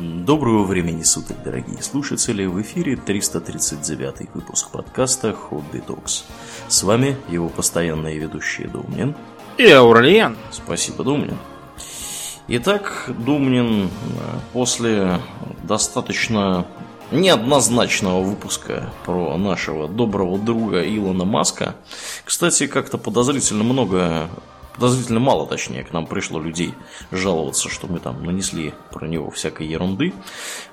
Доброго времени суток, дорогие слушатели! В эфире 339 выпуск подкаста Hobby Talks. С вами его постоянные ведущие Думнин и Аурлиен. Спасибо, Думнин. Итак, Думнин после достаточно неоднозначного выпуска про нашего доброго друга Илона Маска. Кстати, как-то подозрительно много подозрительно мало, точнее, к нам пришло людей жаловаться, что мы там нанесли про него всякой ерунды.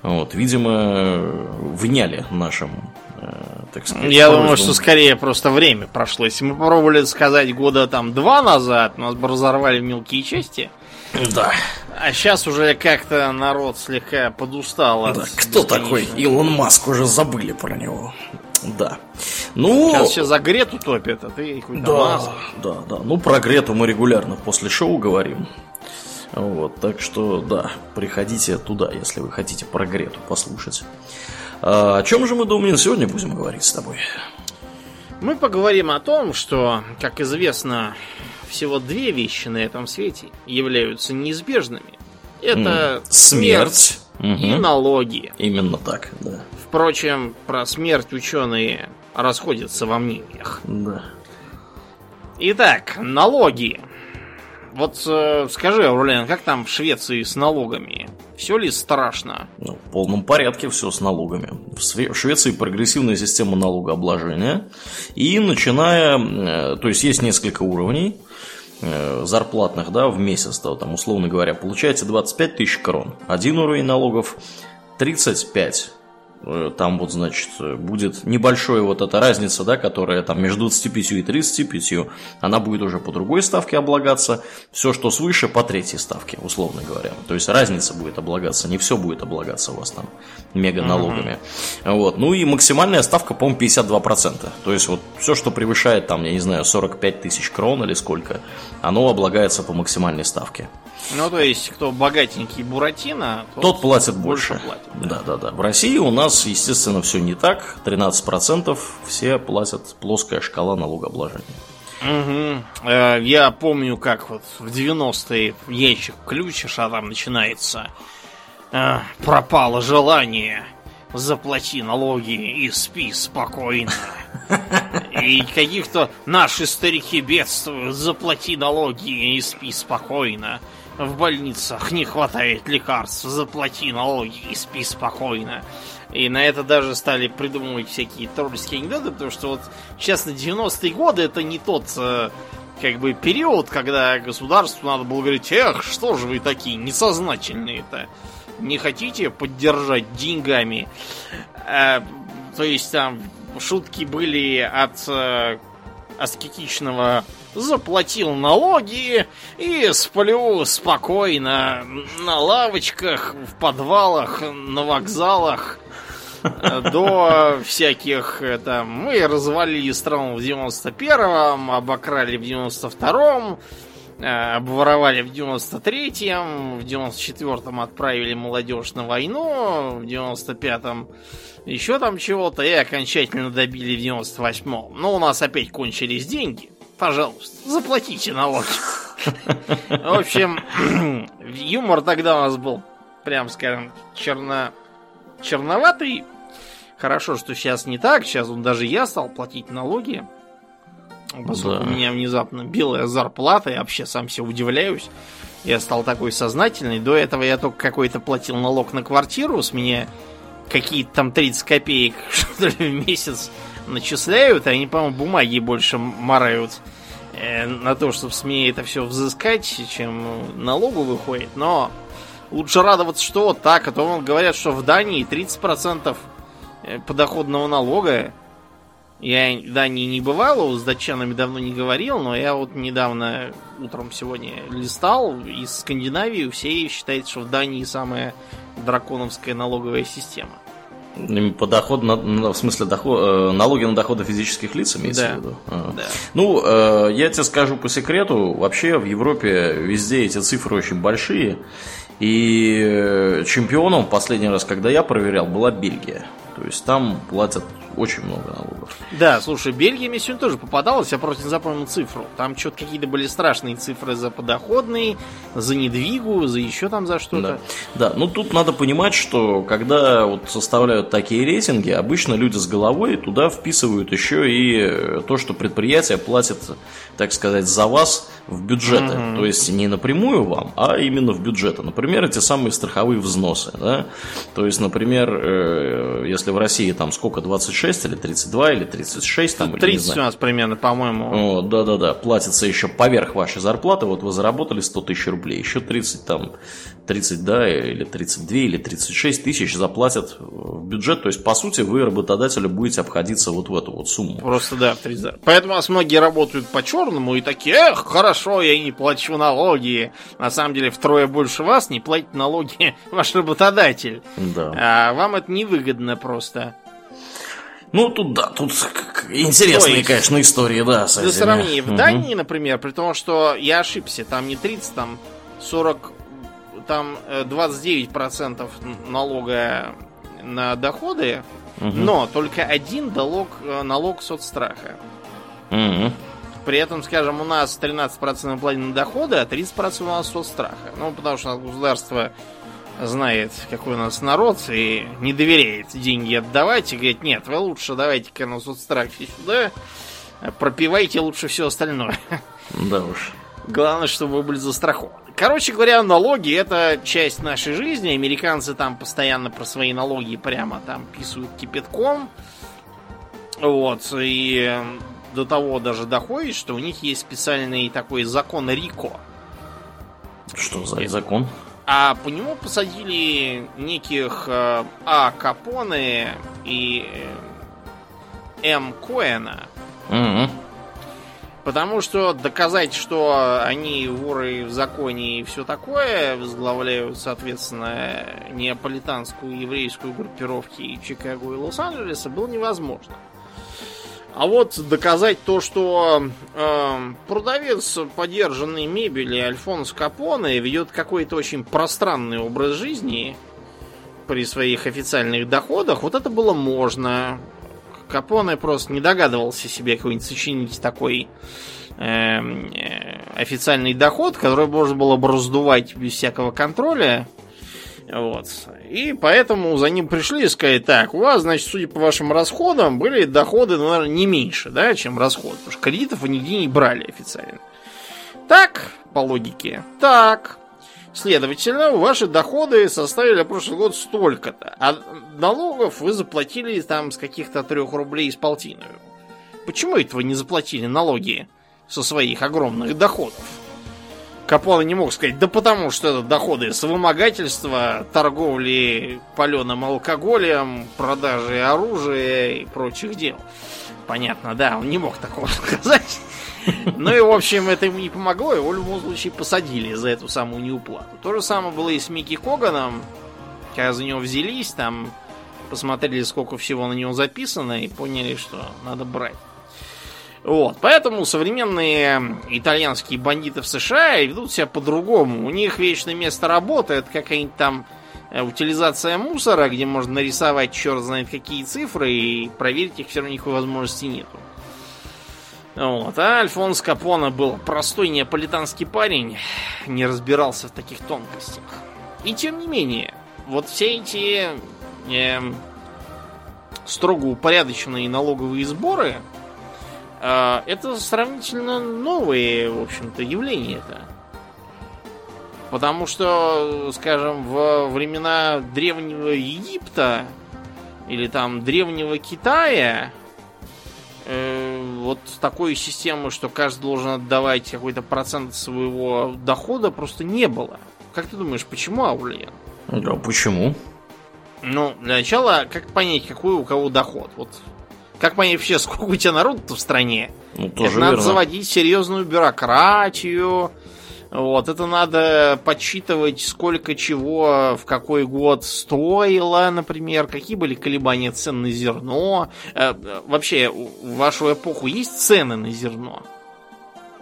Вот, видимо, вняли нашим, э, так сказать, Я думаю, что скорее просто время прошло. Если мы попробовали сказать года там два назад, нас бы разорвали в мелкие части. Да. А сейчас уже как-то народ слегка подустал. Да, кто такой Илон Маск? Уже забыли про него. Да. Ну, Сейчас все за Грету топят, а ты какой-то да, Маск. Да, да. Ну, про Грету мы регулярно после шоу говорим. Вот, так что, да, приходите туда, если вы хотите про Грету послушать. А, о чем же мы, думаем, сегодня будем говорить с тобой? Мы поговорим о том, что, как известно, всего две вещи на этом свете являются неизбежными. Это смерть, смерть и угу. налоги. Именно так, да. Впрочем, про смерть ученые расходятся во мнениях. Да. Итак, налоги. Вот э, скажи, Аурлен, как там в Швеции с налогами? Все ли страшно? Ну, в полном порядке все с налогами. В Швеции прогрессивная система налогообложения. И начиная, э, то есть есть несколько уровней э, зарплатных да, в месяц, то, там, условно говоря, получаете 25 тысяч крон. Один уровень налогов 35 Э, там вот, значит, будет небольшая вот эта разница, да, которая там между 25 и 35, она будет уже по другой ставке облагаться, все, что свыше, по третьей ставке, условно говоря. То есть разница будет облагаться, не все будет облагаться у вас там мега налогами. Uh-huh. Вот. Ну и максимальная ставка, по-моему, 52%. То есть вот все, что превышает там, я не знаю, 45 тысяч крон или сколько, оно облагается по максимальной ставке. Ну, то есть, кто богатенький Буратино, тот, тот платит больше. больше платит, да. да, да, да. В России у нас, естественно, все не так. 13% все платят плоская шкала налогообложения. Угу. Я помню, как вот в 90-е ящик ключишь, а там начинается э, пропало желание, заплати налоги и спи спокойно. И каких-то наши старики бедствуют, заплати налоги и спи спокойно в больницах не хватает лекарств, заплати налоги и спи спокойно. И на это даже стали придумывать всякие тролльские анекдоты, потому что вот, честно, 90-е годы это не тот э, как бы период, когда государству надо было говорить, эх, что же вы такие несознательные-то, не хотите поддержать деньгами? А, то есть там шутки были от э, аскетичного заплатил налоги и сплю спокойно на лавочках, в подвалах, на вокзалах до всяких там мы развалили страну в 91-м, обокрали в 92-м, э, обворовали в 93-м, в 94-м отправили молодежь на войну, в 95-м еще там чего-то и окончательно добили в 98-м. Но у нас опять кончились деньги пожалуйста, заплатите налоги. В общем, юмор тогда у нас был, прям скажем, черно... черноватый. Хорошо, что сейчас не так. Сейчас он даже я стал платить налоги. Поскольку да. у меня внезапно белая зарплата, я вообще сам себе удивляюсь. Я стал такой сознательный. До этого я только какой-то платил налог на квартиру. С меня какие-то там 30 копеек что ли в месяц начисляют, они, по-моему, бумаги больше марают э, на то, чтобы с меня это все взыскать, чем налогу выходит. Но лучше радоваться, что вот так, а то говорят, что в Дании 30% э, подоходного налога. Я в Дании не бывал, с датчанами давно не говорил, но я вот недавно утром сегодня листал из Скандинавии, все считают, что в Дании самая драконовская налоговая система. По доход, в смысле доход, э, налоги на доходы физических лиц имеется да. в виду? А. Да. Ну, э, я тебе скажу по секрету, вообще в Европе везде эти цифры очень большие. И чемпионом последний раз, когда я проверял, была Бельгия. То есть там платят очень много налогов. Да, слушай, Бельгия мне сегодня тоже попадалась, я просто не запомнил цифру. Там что-то какие-то были страшные цифры за подоходные, за недвигу, за еще там за что-то. Да. да, ну тут надо понимать, что когда вот составляют такие рейтинги, обычно люди с головой туда вписывают еще и то, что предприятие платит, так сказать, за вас в бюджеты. Mm-hmm. То есть не напрямую вам, а именно в бюджеты. Например, эти самые страховые взносы. Да? То есть, например, э, если в России там сколько, 26 или 32 или 36 там, 30 или, у нас примерно, по-моему. Да-да-да, платится еще поверх вашей зарплаты. Вот вы заработали 100 тысяч рублей, еще 30 там, 30, да, или 32 или 36 тысяч заплатят в бюджет. То есть, по сути, вы работодателю будете обходиться вот в эту вот сумму. Просто, да, в 30. Поэтому у нас многие работают по черному и такие, эх, хорошо хорошо, я не плачу налоги. На самом деле втрое больше вас не платит налоги ваш работодатель. Да. А вам это невыгодно просто. Ну, тут да, тут интересные, есть, конечно, истории, да, с Для сравнения, в Дании, например, при том, что я ошибся, там не 30, там 40, там 29% э, налога на доходы, угу. но только один налог, э, налог соцстраха. Угу. При этом, скажем, у нас 13% платим на доходы, а 30% у нас соцстраха. Ну, потому что государство знает, какой у нас народ, и не доверяет деньги отдавать, и говорит, нет, вы лучше давайте-ка на соцстрахе сюда, пропивайте лучше все остальное. Да уж. Главное, чтобы вы были застрахованы. Короче говоря, налоги это часть нашей жизни. Американцы там постоянно про свои налоги прямо там писают кипятком. Вот, и до того даже доходит, что у них есть специальный такой закон Рико. Что за закон? А по нему посадили неких э, А. Капоне и э, М. Коэна. Угу. Потому что доказать, что они воры в законе и все такое, возглавляют, соответственно, неаполитанскую еврейскую группировки Чикаго и Лос-Анджелеса, было невозможно. А вот доказать то, что э, продавец подержанной мебели Альфонс Капоне ведет какой-то очень пространный образ жизни при своих официальных доходах, вот это было можно. Капоне просто не догадывался себе какой-нибудь сочинить такой эм, э, официальный доход, который можно было бы раздувать без всякого контроля вот. И поэтому за ним пришли и сказали, так, у вас, значит, судя по вашим расходам, были доходы, ну, наверное, не меньше, да, чем расход. Потому что кредитов вы нигде не брали официально. Так, по логике. Так. Следовательно, ваши доходы составили прошлый год столько-то. А налогов вы заплатили там с каких-то трех рублей с полтиною. Почему это вы не заплатили налоги со своих огромных доходов? Капона не мог сказать, да потому что это доходы с вымогательства, торговли паленым алкоголем, продажи оружия и прочих дел. Понятно, да, он не мог такого сказать. Ну и, в общем, это ему не помогло, его в любом случае посадили за эту самую неуплату. То же самое было и с Микки Коганом, когда за него взялись, там посмотрели, сколько всего на него записано, и поняли, что надо брать. Вот, поэтому современные итальянские бандиты в США ведут себя по-другому. У них вечное место работы это какая-нибудь там э, утилизация мусора, где можно нарисовать черт знает какие цифры и проверить их все равно никакой возможности нету. Вот. А Альфонс Капона был простой неаполитанский парень, не разбирался в таких тонкостях. И тем не менее, вот все эти э, строго упорядоченные налоговые сборы, это сравнительно новые, в общем-то, явления это. Потому что, скажем, в времена древнего Египта или там древнего Китая э, вот такой системы, что каждый должен отдавать какой-то процент своего дохода, просто не было. Как ты думаешь, почему, Аурлиен? Да, почему? Ну, для начала, как понять, какой у кого доход? Вот как понять вообще, сколько у тебя народу в стране? Ну, тоже это надо заводить серьезную бюрократию. Вот, это надо подсчитывать, сколько чего в какой год стоило, например, какие были колебания цен на зерно. Э, вообще, в вашу эпоху есть цены на зерно?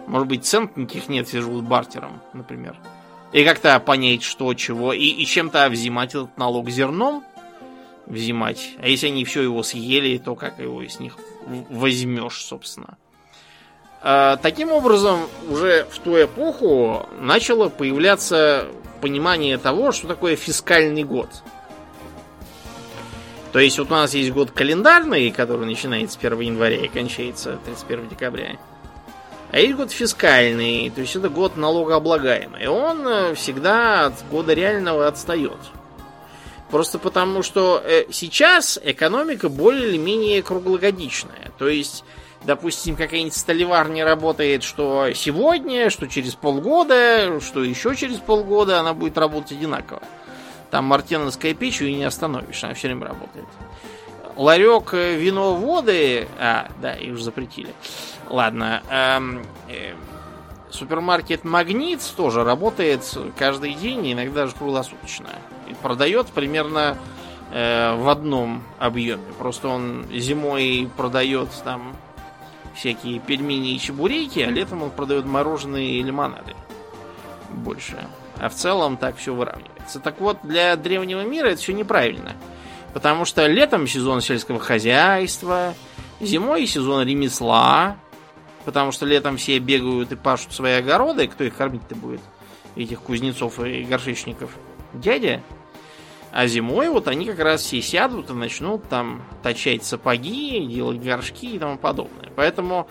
Может быть, цен никаких нет, все живут бартером, например. И как-то понять, что, чего, и, и чем-то взимать этот налог зерном. Взимать. А если они все его съели, то как его из них возьмешь, собственно. А, таким образом, уже в ту эпоху начало появляться понимание того, что такое фискальный год. То есть вот у нас есть год календарный, который начинается с 1 января и кончается 31 декабря. А есть год фискальный, то есть это год налогооблагаемый. И он э, всегда от года реального отстает. Просто потому, что э, сейчас экономика более или менее круглогодичная. То есть, допустим, какая-нибудь столеварня работает, что сегодня, что через полгода, что еще через полгода она будет работать одинаково. Там мартеновская печь ее не остановишь, она все время работает. Ларек э, вино воды... А, да, их уже запретили. Ладно. Эм, э, супермаркет Магнит тоже работает каждый день, иногда даже круглосуточно. Продает примерно э, в одном объеме. Просто он зимой продает там всякие пельмени и чебуреки, а летом он продает мороженые и лимонады. Больше. А в целом так все выравнивается. Так вот, для древнего мира это все неправильно. Потому что летом сезон сельского хозяйства, зимой сезон ремесла, потому что летом все бегают и пашут свои огороды, кто их кормить-то будет? Этих кузнецов и горшечников. Дядя? А зимой вот они как раз все сядут и начнут там точать сапоги, делать горшки и тому подобное. Поэтому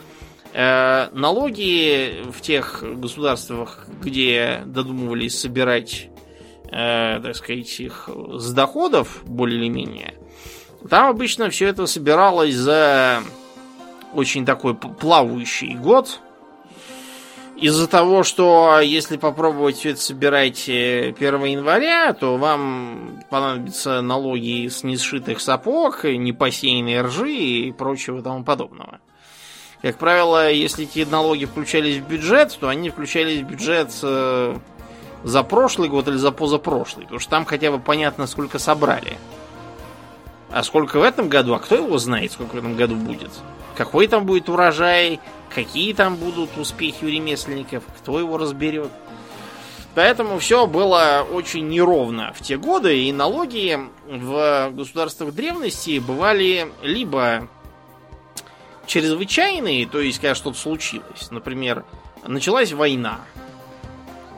э, налоги в тех государствах, где додумывались собирать э, так сказать, их с доходов, более или менее, там обычно все это собиралось за очень такой плавающий год. Из-за того, что если попробовать все это собирать 1 э, января, то вам понадобятся налоги с несшитых сапог, непосеянной ржи и прочего тому подобного. Как правило, если эти налоги включались в бюджет, то они включались в бюджет э, за прошлый год или за позапрошлый. Потому что там хотя бы понятно, сколько собрали. А сколько в этом году, а кто его знает, сколько в этом году будет? Какой там будет урожай, какие там будут успехи у ремесленников, кто его разберет. Поэтому все было очень неровно в те годы, и налоги в государствах древности бывали либо чрезвычайные, то есть когда что-то случилось. Например, началась война,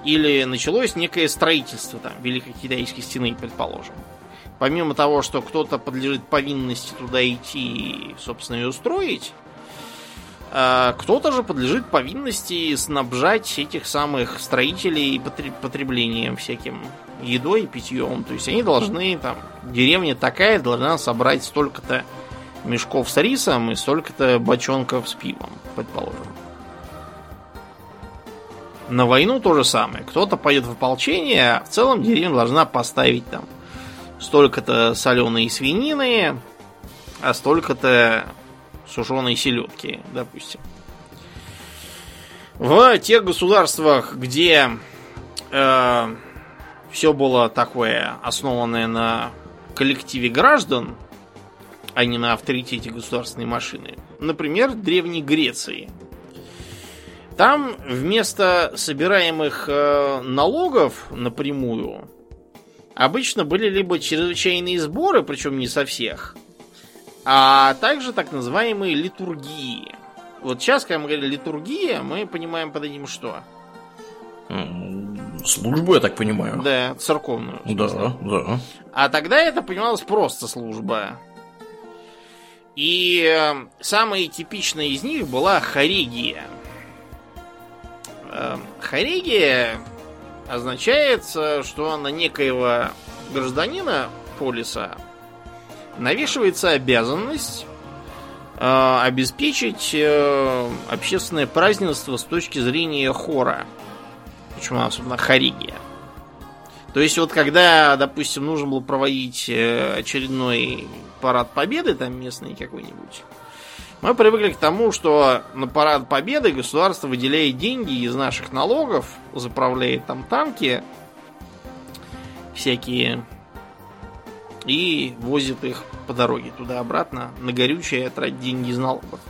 или началось некое строительство там Великой Китайской стены, предположим. Помимо того, что кто-то подлежит повинности туда идти и, собственно, ее устроить, а, кто-то же подлежит повинности снабжать этих самых строителей потреблением всяким едой и питьем. То есть они должны, там, деревня такая должна собрать столько-то мешков с рисом и столько-то бочонков с пивом, предположим. На войну то же самое. Кто-то пойдет в ополчение, а в целом деревня должна поставить там столько-то соленой свинины, а столько-то сушеной селедки, допустим. В тех государствах, где э, все было такое основанное на коллективе граждан, а не на авторитете государственной машины, например, Древней Греции – там вместо собираемых э, налогов напрямую обычно были либо чрезвычайные сборы, причем не со всех, а также так называемые литургии. Вот сейчас, когда мы говорим литургия, мы понимаем под этим что? Службу, я так понимаю. Да, церковную. Да, да. А тогда это понималось просто служба. И э, самая типичная из них была хорегия – Эм, Хорегия означает, что на некоего гражданина полиса навешивается обязанность э, обеспечить э, общественное празднество с точки зрения хора. Почему, особенно Хоригия. То есть вот когда, допустим, нужно было проводить э, очередной парад победы, там местный какой-нибудь, мы привыкли к тому, что на парад победы государство выделяет деньги из наших налогов, заправляет там танки всякие и возит их по дороге туда-обратно на горючее тратить деньги из налогов.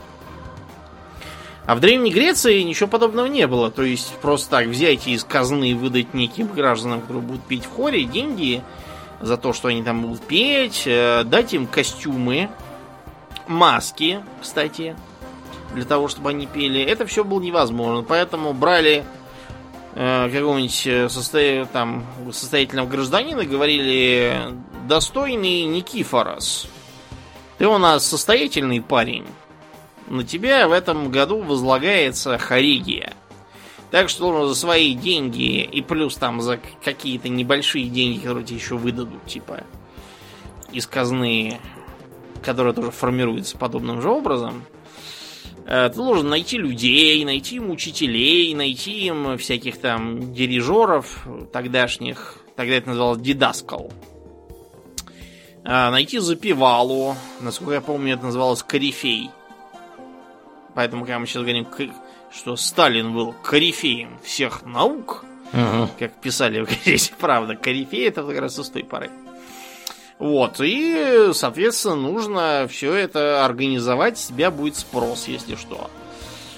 А в Древней Греции ничего подобного не было. То есть просто так взять из казны и выдать неким гражданам, которые будут пить в хоре, деньги за то, что они там будут петь, э, дать им костюмы, маски, кстати, для того, чтобы они пели. Это все было невозможно, поэтому брали э, какого-нибудь э, состо... там, состоятельного гражданина, говорили, достойный Никифорос, ты у нас состоятельный парень, на тебя в этом году возлагается Харигия. Так что за свои деньги и плюс там за какие-то небольшие деньги, которые тебе еще выдадут, типа из казны, которая тоже формируется подобным же образом, э, ты должен найти людей, найти им учителей, найти им всяких там дирижеров тогдашних, тогда это называлось дидаскал. Э, найти запивалу, насколько я помню, это называлось корифей. Поэтому, когда мы сейчас говорим что Сталин был корифеем всех наук, угу. как писали в газете «Правда», корифей это как раз из той поры. Вот, и, соответственно, нужно все это организовать, с себя будет спрос, если что.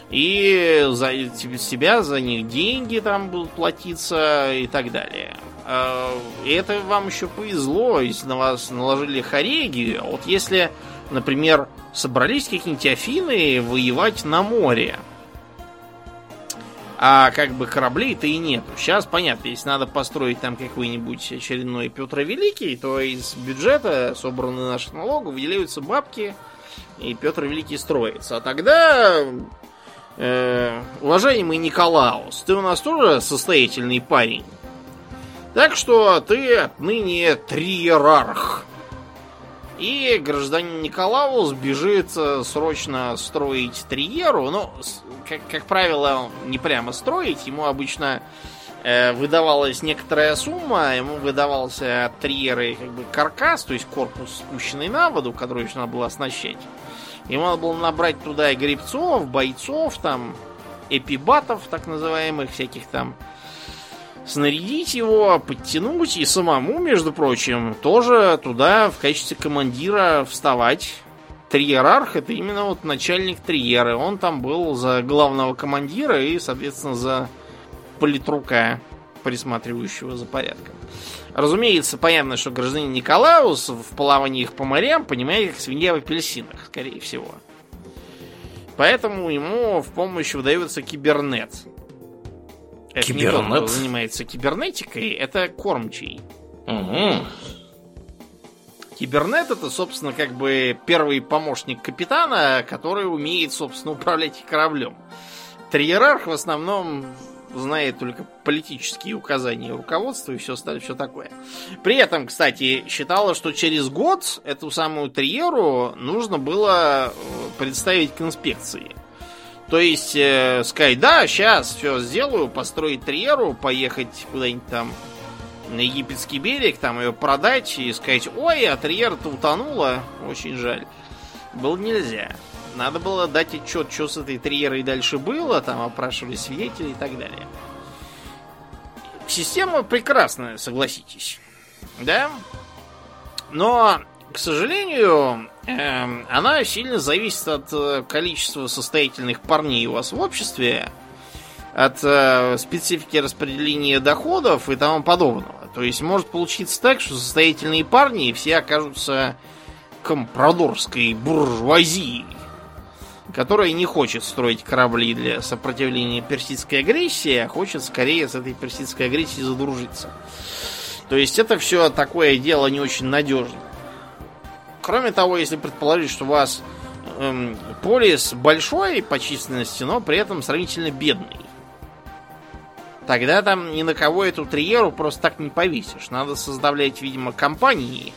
И за себя, за них деньги там будут платиться и так далее. А, это вам еще повезло, если на вас наложили хореги. А вот если, например, собрались какие-нибудь Афины воевать на море, а как бы кораблей-то и нету. Сейчас понятно, если надо построить там какой-нибудь очередной Петр Великий, то из бюджета, собранных наших налогов, выделяются бабки, и Петр Великий строится. А тогда, э, уважаемый Николаус, ты у нас тоже состоятельный парень. Так что ты отныне триерарх. И гражданин Николаус бежит срочно строить триеру. Ну, как, как правило, не прямо строить. Ему обычно э, выдавалась некоторая сумма, ему выдавался триеры как бы каркас, то есть корпус спущенный на воду, который еще надо было оснащать. Ему надо было набрать туда и грибцов, бойцов, там, эпибатов, так называемых, всяких там снарядить его, подтянуть и самому, между прочим, тоже туда в качестве командира вставать. Триерарх это именно вот начальник триеры. Он там был за главного командира и, соответственно, за политрука, присматривающего за порядком. Разумеется, понятно, что гражданин Николаус в плаваниях по морям понимает, как свинья в апельсинах, скорее всего. Поэтому ему в помощь выдается кибернет. Это Кибернет? не тот, кто занимается кибернетикой, это кормчий. Угу. Кибернет это, собственно, как бы первый помощник капитана, который умеет, собственно, управлять кораблем. Триерарх в основном знает только политические указания руководства и все остальное, все такое. При этом, кстати, считала, что через год эту самую Триеру нужно было э, представить к инспекции. То есть э, сказать, да, сейчас все сделаю, построить триеру, поехать куда-нибудь там на египетский берег, там ее продать и сказать, ой, а триера-то утонула, очень жаль. Было нельзя. Надо было дать отчет, что с этой триерой дальше было, там опрашивали свидетелей и так далее. Система прекрасная, согласитесь. Да? Но к сожалению, э, она сильно зависит от э, количества состоятельных парней у вас в обществе, от э, специфики распределения доходов и тому подобного. То есть может получиться так, что состоятельные парни все окажутся компрадорской буржуазией, которая не хочет строить корабли для сопротивления персидской агрессии, а хочет скорее с этой персидской агрессией задружиться. То есть это все такое дело не очень надежное. Кроме того, если предположить, что у вас эм, полис большой по численности, но при этом сравнительно бедный, тогда там ни на кого эту триеру просто так не повесишь. Надо создавать, видимо, компании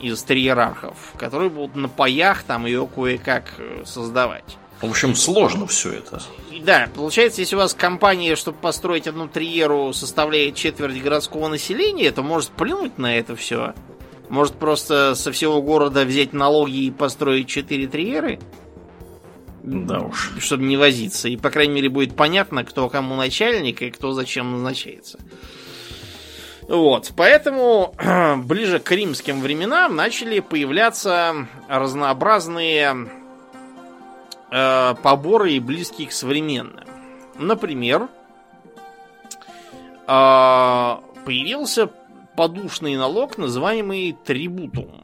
из триерархов, которые будут на паях там ее кое-как э, создавать. В общем, сложно все это. Да, получается, если у вас компания, чтобы построить одну триеру, составляет четверть городского населения, то может плюнуть на это все может просто со всего города взять налоги и построить четыре триеры? Да уж. Чтобы не возиться. И, по крайней мере, будет понятно, кто кому начальник и кто зачем назначается. Вот, поэтому ближе к римским временам начали появляться разнообразные э, поборы, близкие к современным. Например, э, появился подушный налог, называемый трибутум.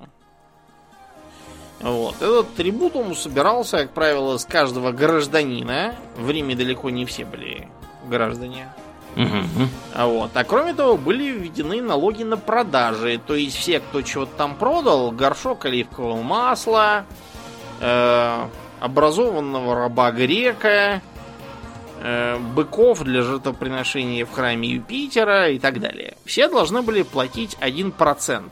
Вот. Этот трибутум собирался, как правило, с каждого гражданина. В Риме далеко не все были граждане. Угу. А вот. А кроме того, были введены налоги на продажи. То есть все, кто чего-то там продал, горшок оливкового масла, э, образованного раба грека, э, быков для жертвоприношения в храме Юпитера и так далее. Все должны были платить 1%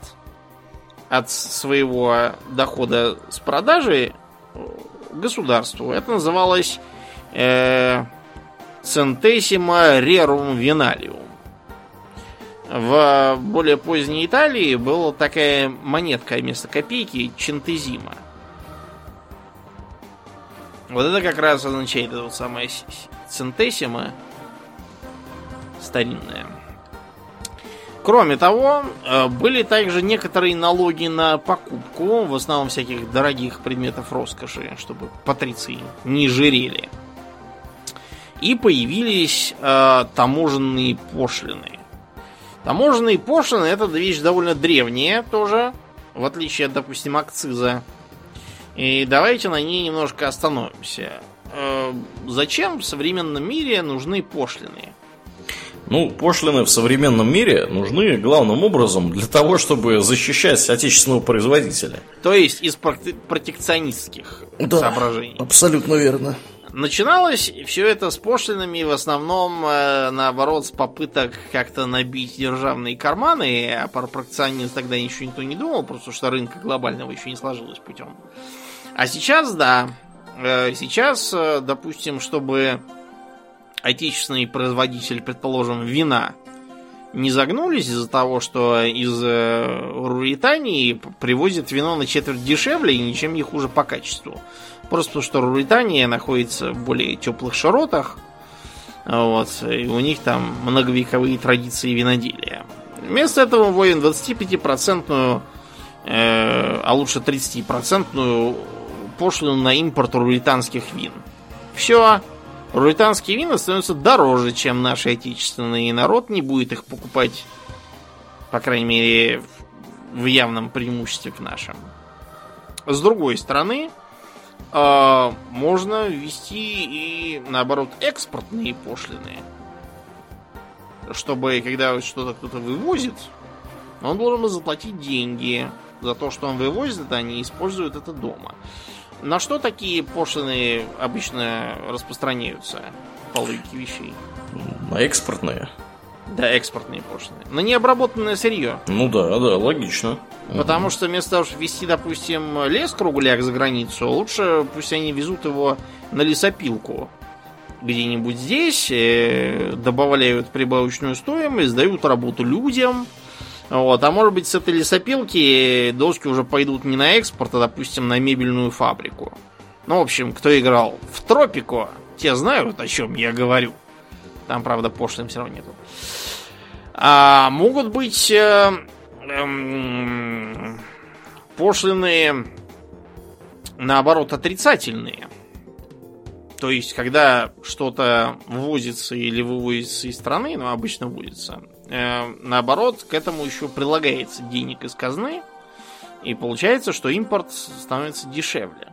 от своего дохода с продажи государству. Это называлось э, Centesima Rerum Venalium. В более поздней Италии была такая монетка вместо копейки Чентезима. Вот это как раз означает это вот самое центесима старинная. Кроме того, э, были также некоторые налоги на покупку, в основном всяких дорогих предметов роскоши, чтобы патриции не жирели. И появились э, таможенные пошлины. Таможенные пошлины это вещь довольно древняя тоже, в отличие от, допустим, акциза. И давайте на ней немножко остановимся. Э, зачем в современном мире нужны пошлины? Ну, пошлины в современном мире нужны главным образом для того, чтобы защищать отечественного производителя. То есть из протекционистских да, соображений. Абсолютно верно. Начиналось все это с пошлинами в основном, э, наоборот, с попыток как-то набить державные карманы, а про протекционизм тогда ничего никто не думал, просто что рынка глобального еще не сложилось путем. А сейчас, да, э, сейчас, э, допустим, чтобы отечественный производитель, предположим, вина не загнулись из-за того, что из э, Руритании привозят вино на четверть дешевле и ничем не хуже по качеству. Просто что Руритания находится в более теплых широтах, вот, и у них там многовековые традиции виноделия. Вместо этого вводим 25-процентную, э, а лучше 30-процентную пошлину на импорт руританских вин. Все, Руританские вина становятся дороже, чем наши отечественные, и народ не будет их покупать, по крайней мере, в явном преимуществе к нашим. С другой стороны, э, можно ввести и, наоборот, экспортные пошлины. Чтобы, когда что-то кто-то вывозит, он должен заплатить деньги за то, что он вывозит, а не использует это дома. На что такие пошлины обычно распространяются по логике вещей? На экспортные. Да, экспортные пошлины. На необработанное сырье. Ну да, да, логично. Потому что вместо того, чтобы везти, допустим, лес кругляк за границу, лучше пусть они везут его на лесопилку. Где-нибудь здесь, э, добавляют прибавочную стоимость, дают работу людям, вот, а может быть с этой лесопилки доски уже пойдут не на экспорт, а, допустим, на мебельную фабрику. Ну, в общем, кто играл в Тропико, те знают, о чем я говорю. Там, правда, пошлым все равно нету. А могут быть э, э, пошлины, наоборот, отрицательные. То есть, когда что-то ввозится или вывозится из страны, ну, обычно ввозится, наоборот, к этому еще прилагается денег из казны, и получается, что импорт становится дешевле.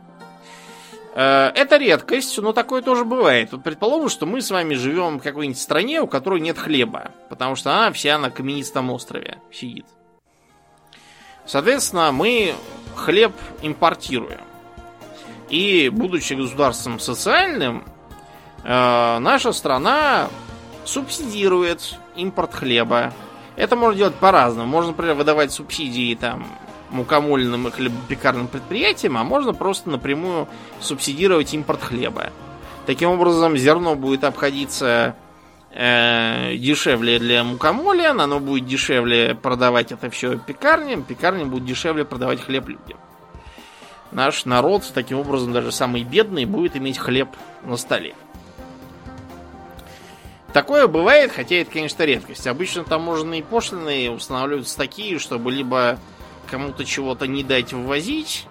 Э, это редкость, но такое тоже бывает. Вот предположим, что мы с вами живем в какой-нибудь стране, у которой нет хлеба, потому что она вся на каменистом острове сидит. Соответственно, мы хлеб импортируем. И, будучи государством социальным, э, наша страна субсидирует импорт хлеба. Это можно делать по-разному. Можно, например, выдавать субсидии там мукомольным и хлебопекарным предприятиям, а можно просто напрямую субсидировать импорт хлеба. Таким образом, зерно будет обходиться э, дешевле для мукомоля, оно будет дешевле продавать это все пекарням, пекарням будет дешевле продавать хлеб людям. Наш народ, таким образом, даже самый бедный, будет иметь хлеб на столе. Такое бывает, хотя это, конечно, редкость. Обычно таможенные пошлины устанавливаются такие, чтобы либо кому-то чего-то не дать ввозить,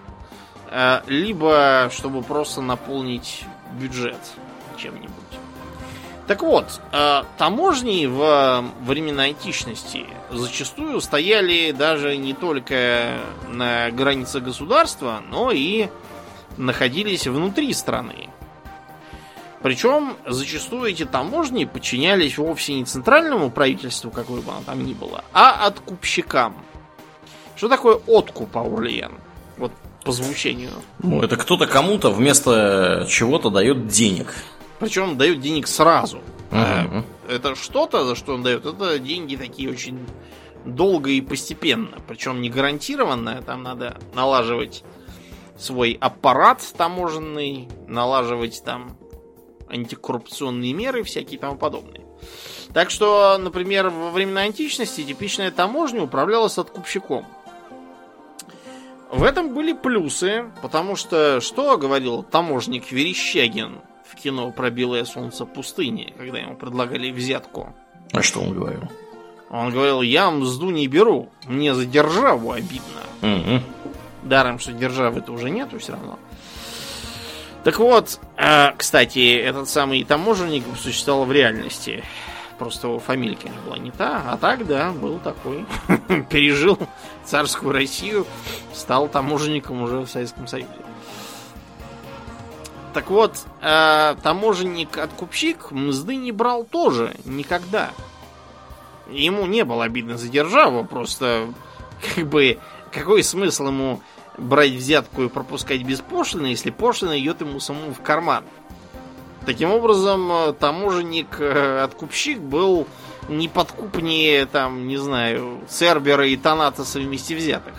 э, либо чтобы просто наполнить бюджет чем-нибудь. Так вот, э, таможни в времена античности зачастую стояли даже не только на границе государства, но и находились внутри страны. Причем зачастую эти таможни подчинялись вовсе не центральному правительству, какое бы оно там ни было, а откупщикам. Что такое откуп, Аурлиен? Вот по звучению. Ну, это кто-то кому-то вместо чего-то дает денег. Причем дает денег сразу. Мгм. Это что-то, за что он дает, это деньги такие очень долго и постепенно. Причем не гарантированно. Там надо налаживать свой аппарат таможенный, налаживать там антикоррупционные меры всякие и тому подобные. Так что, например, во времена античности типичная таможня управлялась откупщиком. В этом были плюсы, потому что, что говорил таможник Верещагин в кино про белое солнце пустыни, когда ему предлагали взятку? А что он говорил? Он говорил, я мзду не беру, мне за державу обидно. Мгм. Даром, что державы-то уже нету все равно. Так вот, э, кстати, этот самый таможенник существовал в реальности. Просто его фамилия, была не та. А так, да, был такой. Пережил царскую Россию, стал таможенником уже в Советском Союзе. Так вот, э, таможенник-откупщик мзды не брал тоже никогда. Ему не было обидно за державу, просто как бы какой смысл ему брать взятку и пропускать без пошлины, если пошлина идет ему самому в карман. Таким образом, э, таможенник-откупщик был неподкупнее, там, не знаю, Цербера и Танатоса вместе взятых.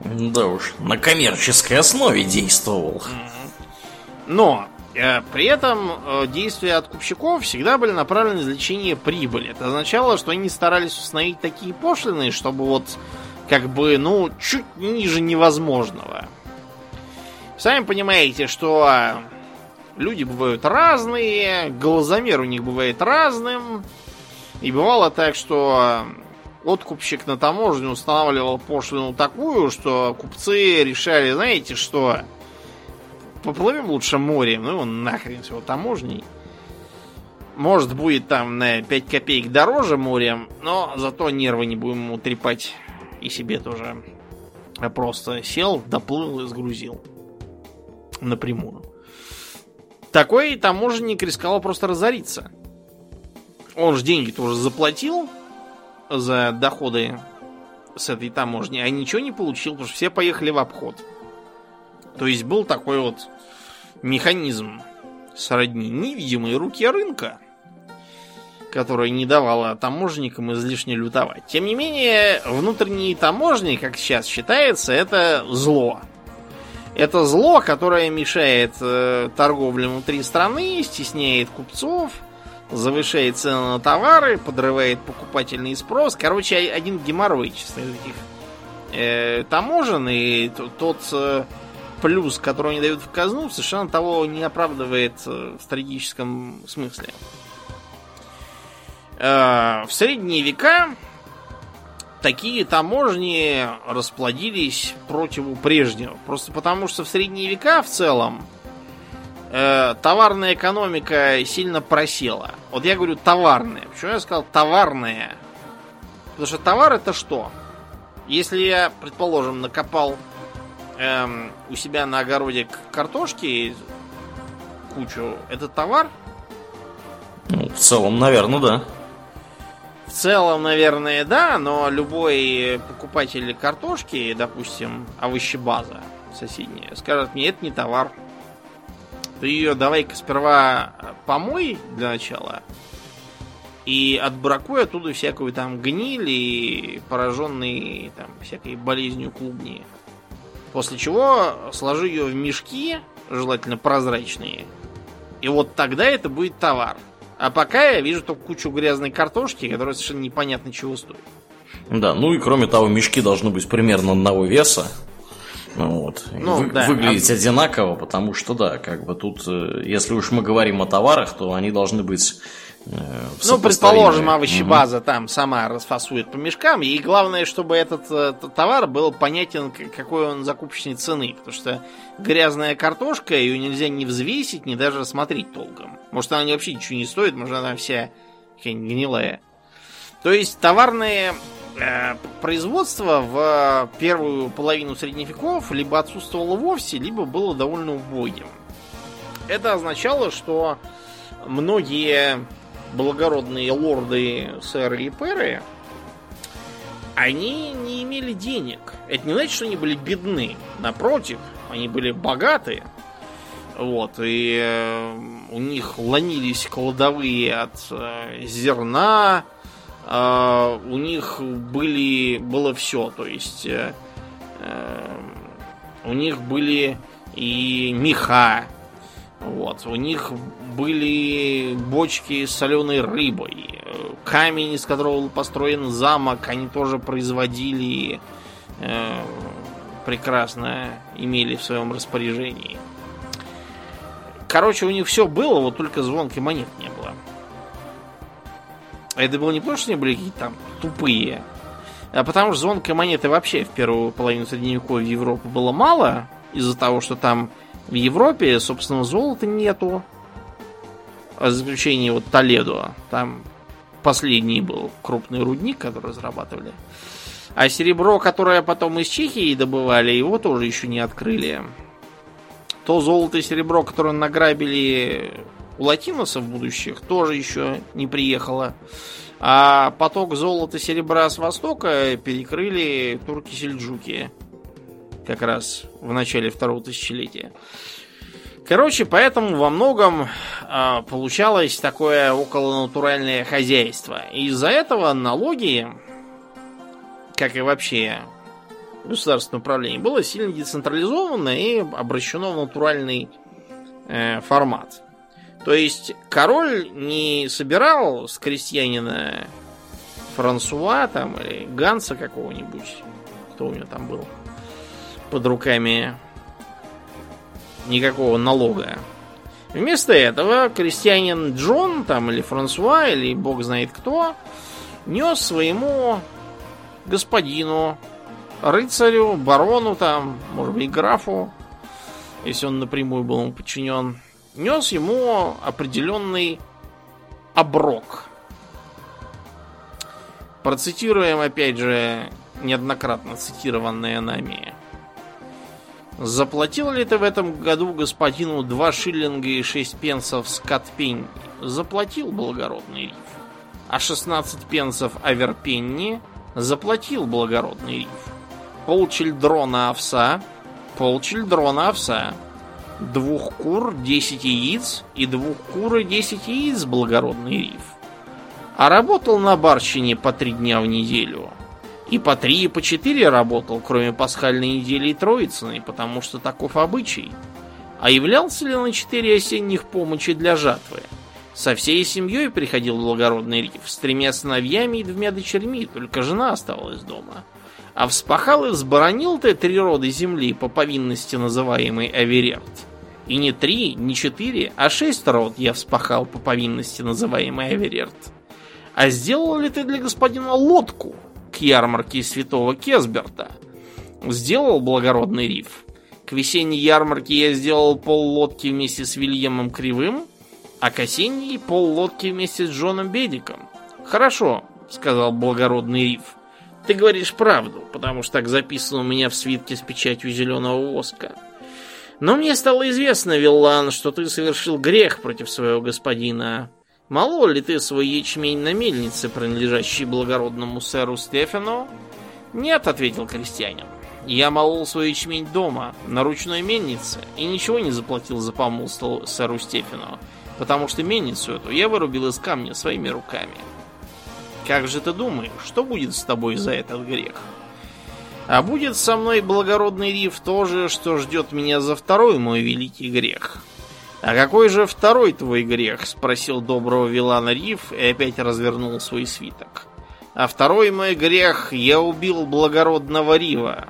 Да уж, на коммерческой основе действовал. Но э, при этом э, действия откупщиков всегда были направлены на извлечение прибыли. Это означало, что они старались установить такие пошлины, чтобы вот как бы, ну, чуть ниже невозможного. Сами понимаете, что а, люди бывают разные, глазомер у них бывает разным. И бывало так, что а, откупщик на таможне устанавливал пошлину такую, что купцы решали, знаете что, поплывем лучше морем, ну его нахрен с его таможней. Может, будет там на 5 копеек дороже морем, но зато нервы не будем ему. И себе тоже просто сел, доплыл и сгрузил. Напрямую. Такой таможенник рисковал просто разориться. Он же деньги-то уже заплатил за доходы с этой таможни, а ничего не получил, потому что все поехали в обход. То есть был такой вот механизм сродни невидимые руки рынка, которая не давала таможенникам излишне лютовать. Тем не менее, внутренние таможни, как сейчас считается, это зло. Это зло, которое мешает э, торговле внутри страны, стесняет купцов, завышает цены на товары, подрывает покупательный спрос. Короче, один геморрой, честно, этих э, таможен, и тот э, плюс, который они дают в казну, совершенно того не оправдывает э, в стратегическом смысле. Э, в средние века такие таможни расплодились противу прежнего. Просто потому, что в средние века в целом э, товарная экономика сильно просела. Вот я говорю товарная. Почему я сказал товарная? Потому что товар это что? Если я, предположим, накопал эм, у себя на огороде картошки кучу, это товар? Ну, в целом, наверное, да. В целом, наверное, да, но любой покупатель картошки, допустим, овощебаза соседняя, скажет мне, это не товар. Ты ее давай-ка сперва помой для начала и отбракуй оттуда всякую там гниль и пораженные там всякой болезнью клубни. После чего сложи ее в мешки, желательно прозрачные, и вот тогда это будет товар. А пока я вижу только кучу грязной картошки, которая совершенно непонятно чего стоит. Да, ну и кроме того, мешки должны быть примерно одного веса. Ну Вот. Ну, вы- да. Выглядеть одинаково, потому что да, как бы тут, э, если уж мы говорим о товарах, то они должны быть ну, предположим, овощебаза угу. там сама расфасует по мешкам, и главное, чтобы этот э, товар был понятен, какой он закупочной цены, потому что грязная картошка, ее нельзя ни взвесить, ни даже смотреть толком. Может, она вообще ничего не стоит, может, она вся гнилая. То есть, товарное э, производство в первую половину средневеков либо отсутствовало вовсе, либо было довольно убогим. Это означало, что многие благородные лорды, сэры и перы, они не имели денег. Это не значит, что они были бедны. Напротив, они были богатые. Вот, и э, у них ломились кладовые от э, зерна, э, у них были, было все, то есть у них были и меха, вот. У них были бочки с соленой рыбой. Камень, из которого был построен замок, они тоже производили э, прекрасно имели в своем распоряжении. Короче, у них все было, вот только звонкой монет не было. Это было не потому, что они были какие-то там тупые, а потому что звонкой монеты вообще в первую половину Средневековья в Европе было мало, из-за того, что там в Европе собственного золота нету. А за исключением вот Толедо. Там последний был крупный рудник, который разрабатывали. А серебро, которое потом из Чехии добывали, его тоже еще не открыли. То золото и серебро, которое награбили у латиносов будущих, тоже еще не приехало. А поток золота и серебра с востока перекрыли турки-сельджуки как раз в начале второго тысячелетия. Короче, поэтому во многом э, получалось такое околонатуральное хозяйство. Из-за этого налоги, как и вообще государственное управление, было сильно децентрализовано и обращено в натуральный э, формат. То есть король не собирал с крестьянина Франсуа там или Ганса какого-нибудь, кто у него там был, под руками никакого налога. Вместо этого крестьянин Джон там или Франсуа или бог знает кто нес своему господину, рыцарю, барону там, может быть, графу, если он напрямую был ему подчинен, нес ему определенный оброк. Процитируем, опять же, неоднократно цитированное нами Заплатил ли ты в этом году господину 2 шиллинга и 6 пенсов скотпень? Заплатил благородный риф. А 16 пенсов аверпенни заплатил благородный риф. Полчельдрона овса, полчельдрона овса. Двух кур 10 яиц и двух кур 10 яиц благородный риф. А работал на барщине по три дня в неделю – и по три, и по четыре работал, кроме пасхальной недели и троицыной, потому что таков обычай. А являлся ли на четыре осенних помощи для жатвы? Со всей семьей приходил благородный риф, с тремя сыновьями и двумя дочерьми, только жена оставалась дома. А вспахал и взборонил ты три рода земли по повинности называемой Аверерт. И не три, не четыре, а шесть род я вспахал по повинности называемой Аверерт. А сделал ли ты для господина лодку, к ярмарке святого Кезберта. Сделал благородный риф. К весенней ярмарке я сделал пол лодки вместе с Вильямом Кривым, а к осенней пол лодки вместе с Джоном Бедиком. Хорошо, сказал благородный риф. Ты говоришь правду, потому что так записано у меня в свитке с печатью зеленого воска. Но мне стало известно, Виллан, что ты совершил грех против своего господина. Мало ли ты свой ячмень на мельнице, принадлежащий благородному сэру Стефану? Нет, ответил крестьянин. Я молол свой ячмень дома, на ручной мельнице, и ничего не заплатил за помол сэру Стефану, потому что мельницу эту я вырубил из камня своими руками. Как же ты думаешь, что будет с тобой за этот грех? А будет со мной благородный риф то же, что ждет меня за второй мой великий грех. «А какой же второй твой грех?» — спросил доброго Вилана Риф и опять развернул свой свиток. «А второй мой грех — я убил благородного Рива!»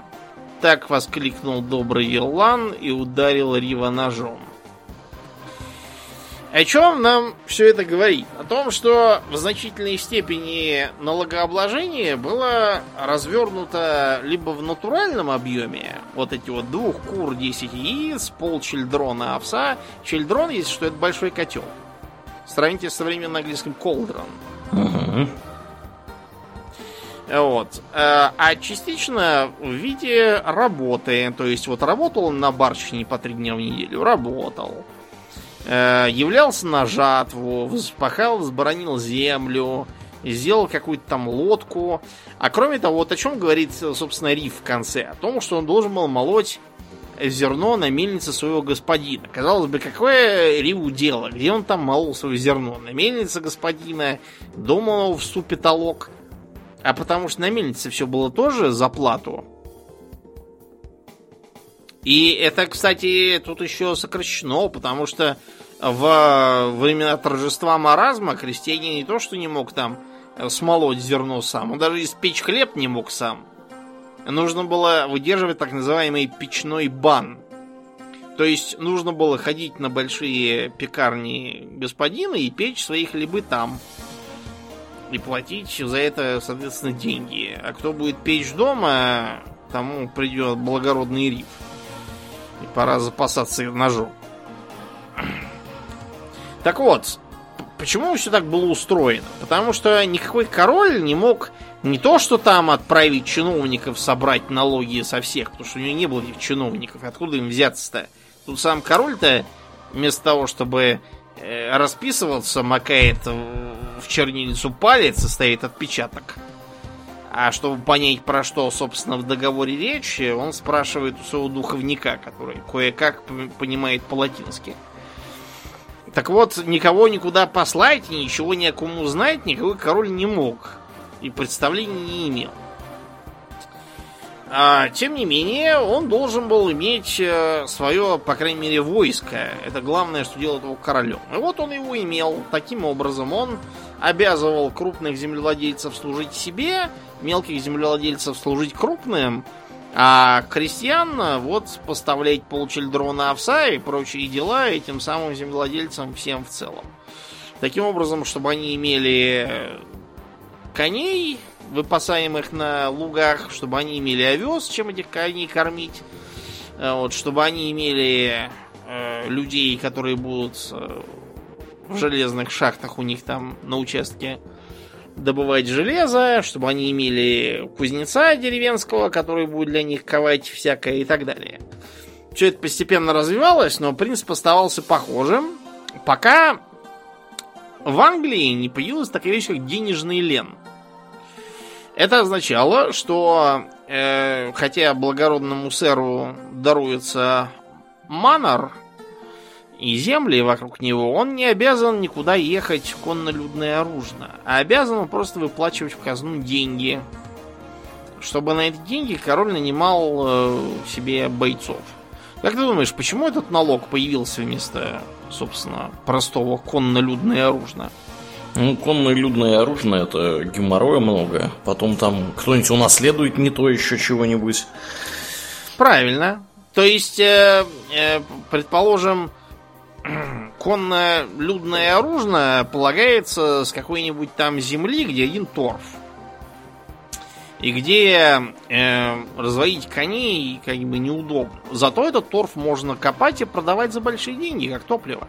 Так воскликнул добрый Виллан и ударил Рива ножом. О чем нам все это говорит? О том, что в значительной степени налогообложение было развернуто либо в натуральном объеме, вот эти вот двух кур, 10 яиц, пол чельдрона овса. Чельдрон, если что, это большой котел. Сравните с современным английским колдрон. Угу. Вот. Э, а частично в виде работы. То есть вот работал он на барщине по три дня в неделю. Работал. Э, являлся на жатву, вспахал, сборонил землю, сделал какую-то там лодку. А кроме того, вот о чем говорит, собственно, Риф в конце? О том, что он должен был молоть зерно на мельнице своего господина. Казалось бы, какое Риву дело? Где он там молол свое зерно? На мельнице господина, дома в ступе толок. А потому что на мельнице все было тоже за плату. И это, кстати, тут еще сокращено, потому что в времена торжества маразма крестьянин не то, что не мог там смолоть зерно сам, он даже испечь хлеб не мог сам. Нужно было выдерживать так называемый печной бан. То есть нужно было ходить на большие пекарни господина и печь свои хлебы там и платить за это, соответственно, деньги. А кто будет печь дома, тому придет благородный риф. И пора запасаться ножом. Так вот, почему все так было устроено? Потому что никакой король не мог не то, что там отправить чиновников собрать налоги со всех, потому что у него не было этих чиновников. Откуда им взяться-то? Тут сам король-то вместо того, чтобы э, расписываться, макает в чернильницу палец и ставит отпечаток. А чтобы понять, про что, собственно, в договоре речь, он спрашивает у своего духовника, который кое-как понимает по-латински. Так вот, никого никуда послать, ничего ни о ком узнать никакой король не мог. И представления не имел. А, тем не менее, он должен был иметь э, свое, по крайней мере, войско. Это главное, что делает его королем. И вот он его имел. Таким образом, он обязывал крупных землевладельцев служить себе, мелких землевладельцев служить крупным, а крестьян вот поставлять полчельдрона овса и прочие дела этим самым землевладельцам всем в целом. Таким образом, чтобы они имели коней, выпасаемых на лугах, чтобы они имели овес, чем этих коней кормить, вот, чтобы они имели э, людей, которые будут э, в железных шахтах у них там на участке добывать железо, чтобы они имели кузнеца деревенского, который будет для них ковать всякое и так далее. Все это постепенно развивалось, но принцип оставался похожим, пока в Англии не появилась такая вещь, как денежный лен. Это означало, что э, хотя благородному сэру даруется манор, и земли вокруг него, он не обязан никуда ехать конно-людное оружно, а обязан просто выплачивать в казну деньги, чтобы на эти деньги король нанимал э, себе бойцов. Как ты думаешь, почему этот налог появился вместо, собственно, простого конно-людное оружие? Ну, конное людное оружие это геморроя много. Потом там кто-нибудь унаследует не то еще чего-нибудь. Правильно. То есть, э, э, предположим, конное людное оружие полагается с какой-нибудь там земли, где один торф. И где э, разводить коней как бы неудобно. Зато этот торф можно копать и продавать за большие деньги, как топливо.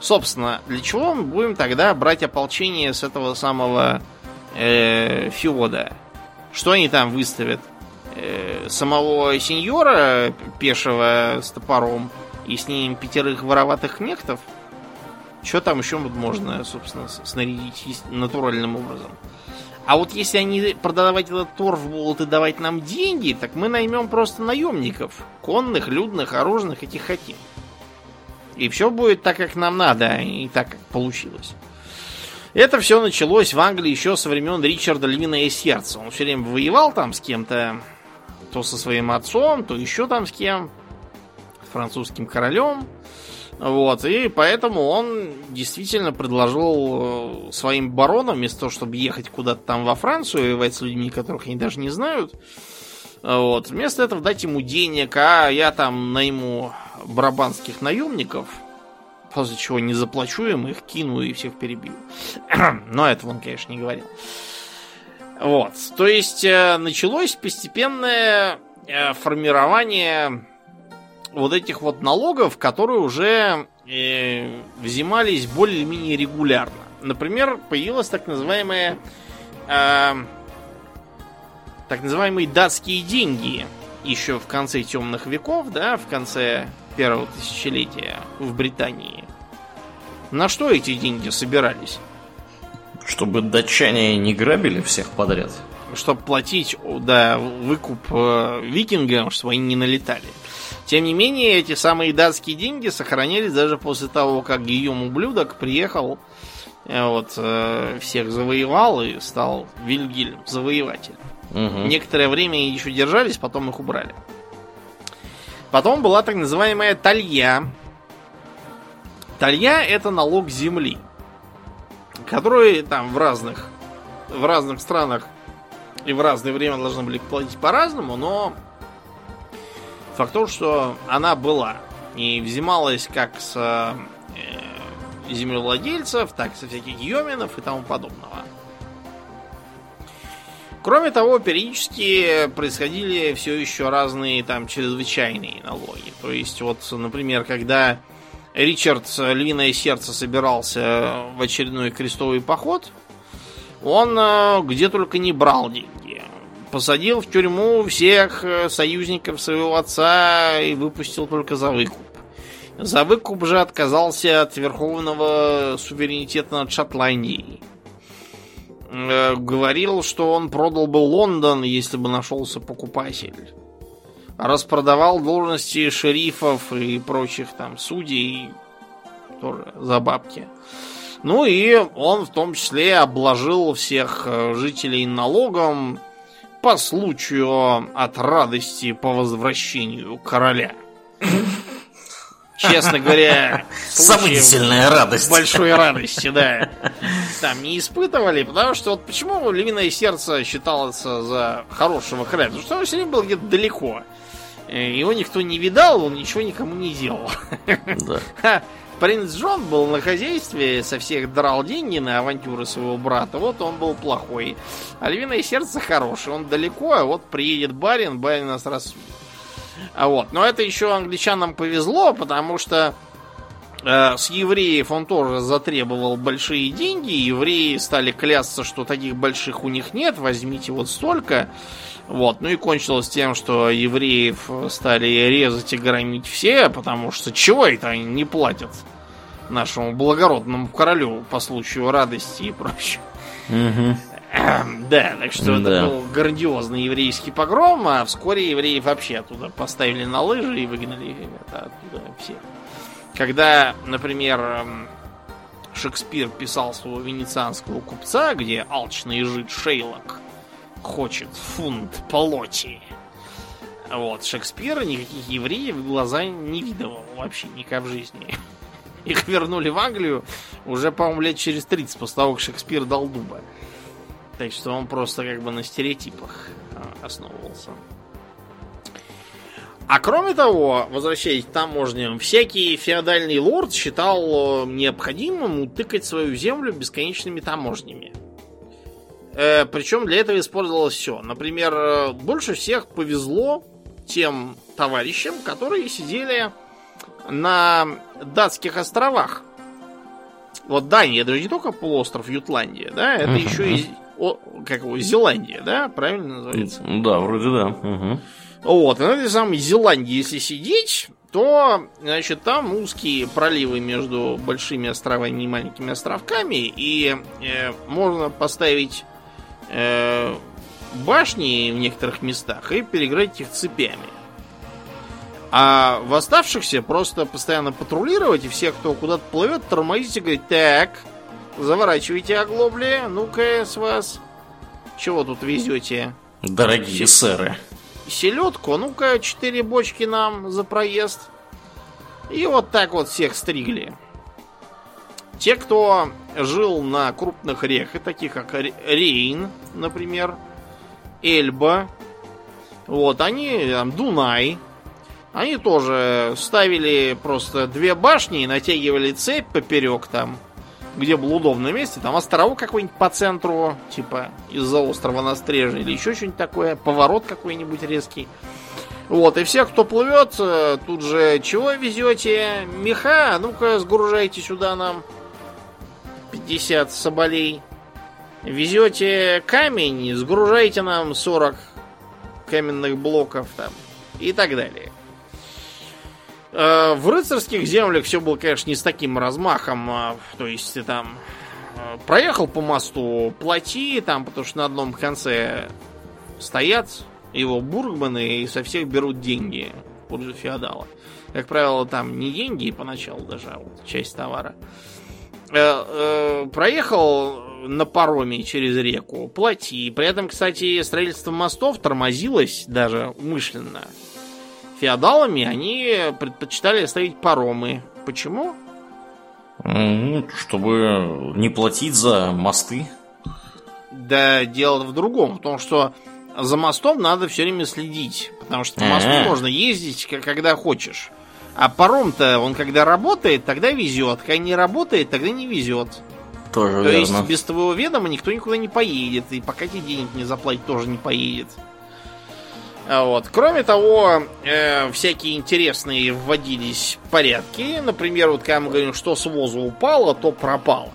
Собственно, для чего мы будем тогда брать ополчение с этого самого э, феода? Что они там выставят? Э, самого сеньора пешего с топором и с ним пятерых вороватых мехтов. Что там еще можно, собственно, снарядить натуральным образом? А вот если они продавать этот торф будут и давать нам деньги, так мы наймем просто наемников. Конных, людных, оружных, этих хотим. И все будет так, как нам надо, и так, как получилось. Это все началось в Англии еще со времен Ричарда Львиное Сердце. Он все время воевал там с кем-то, то со своим отцом, то еще там с кем французским королем. Вот, и поэтому он действительно предложил э, своим баронам, вместо того, чтобы ехать куда-то там во Францию и воевать с людьми, которых они даже не знают, вот, вместо этого дать ему денег, а я там найму брабанских наемников, после чего не заплачу им, их кину и всех перебью. Но этого он, конечно, не говорил. Вот. То есть э, началось постепенное э, формирование вот этих вот налогов, которые уже э, взимались более-менее регулярно. Например, появилась так называемая э, так называемые датские деньги еще в конце темных веков, да, в конце первого тысячелетия в Британии. На что эти деньги собирались? Чтобы датчане не грабили всех подряд. Чтобы платить, да, выкуп э, викингам, чтобы они не налетали. Тем не менее, эти самые датские деньги сохранялись даже после того, как Гийом Ублюдок приехал, э, вот, э, всех завоевал и стал Вильгельм, завоеватель. Угу. Некоторое время еще держались, потом их убрали. Потом была так называемая талья. Талья это налог земли, который там в разных, в разных странах и в разное время должны были платить по-разному, но факт то, что она была и взималась как с э, землевладельцев, так и со всяких йоминов и тому подобного. Кроме того, периодически происходили все еще разные там чрезвычайные налоги. То есть, вот, например, когда Ричард Львиное Сердце собирался в очередной крестовый поход, он э, где только не брал деньги. Посадил в тюрьму всех э, союзников своего отца и выпустил только за выкуп. За выкуп же отказался от верховного суверенитета над Шотландией. Э, говорил, что он продал бы Лондон, если бы нашелся покупатель. Распродавал должности шерифов и прочих там судей тоже за бабки. Ну и он в том числе обложил всех э, жителей налогом по случаю от радости по возвращению короля. Честно говоря, сомнительная радость. Большой радости, да. Там не испытывали, потому что вот почему Львиное сердце считалось за хорошего короля? Потому что он все время был где-то далеко. Э, его никто не видал, он ничего никому не делал. Да. Принц Джон был на хозяйстве, со всех драл деньги на авантюры своего брата. Вот он был плохой. А львиное сердце хороший. Он далеко, а вот приедет барин, барин нас рассудит. А вот. Но это еще англичанам повезло, потому что э, с евреев он тоже затребовал большие деньги. Евреи стали клясться, что таких больших у них нет, возьмите вот столько. Вот. Ну и кончилось тем, что евреев стали резать и громить все, потому что чего это они не платят нашему благородному королю по случаю радости и прочего. Угу. Да, так что да. это был грандиозный еврейский погром, а вскоре евреев вообще оттуда поставили на лыжи и выгнали это оттуда всех. Когда, например, Шекспир писал своего венецианского купца, где алчный жид Шейлок хочет фунт полоти. Вот, Шекспир никаких евреев в глаза не видывал вообще никак в жизни. Их вернули в Англию уже, по-моему, лет через 30 после того, как Шекспир дал дуба. Так что он просто как бы на стереотипах а, основывался. А кроме того, возвращаясь к таможням, всякий феодальный лорд считал э, необходимым утыкать свою землю бесконечными таможнями. Э, причем для этого использовалось все. Например, э, больше всех повезло тем товарищам, которые сидели на датских островах. Вот Дания, это же не только полуостров Ютландия, да, это uh-huh. еще и о, как его, Зеландия, да? Правильно называется? Да, вроде да. Угу. Вот, на этой самой Зеландии, если сидеть, то, значит, там узкие проливы между большими островами и маленькими островками, и э, можно поставить э, башни в некоторых местах и переграть их цепями. А в оставшихся просто постоянно патрулировать, и все, кто куда-то плывет, тормозить и говорить, так, Заворачивайте оглобли. Ну-ка, с вас. Чего тут везете? Дорогие сэры. Селедку. Ну-ка, четыре бочки нам за проезд. И вот так вот всех стригли. Те, кто жил на крупных реках, таких как Рейн, например, Эльба, вот, они, там, Дунай, Они тоже ставили просто две башни и натягивали цепь поперек там, где было удобное месте. Там островок какой-нибудь по центру, типа из-за острова на стреже или еще что-нибудь такое. Поворот какой-нибудь резкий. Вот, и все, кто плывет, э, тут же чего везете? Меха? Ну-ка, сгружайте сюда нам 50 соболей. Везете камень, сгружайте нам 40 каменных блоков там и так далее. Э, в рыцарских землях все было, конечно, не с таким размахом. А, то есть ты там э, проехал по мосту, плати там, потому что на одном конце стоят его бургманы и со всех берут деньги в пользу феодала. Как правило, там не деньги поначалу даже, а вот часть товара. Э, э, проехал на пароме через реку, плати. При этом, кстати, строительство мостов тормозилось даже умышленно. Феодалами они предпочитали строить паромы. Почему? Ну, чтобы не платить за мосты. Да дело в другом, в том, что за мостом надо все время следить, потому что по мосту А-а-а. можно ездить, когда хочешь. А паром-то, он когда работает, тогда везет. Когда не работает, тогда не везет. Тоже То верно. есть без твоего ведома никто никуда не поедет. И пока тебе денег не заплатить, тоже не поедет. А Вот. Кроме того, э, всякие интересные вводились порядки. Например, вот когда мы говорим, что с воза упало, то пропало.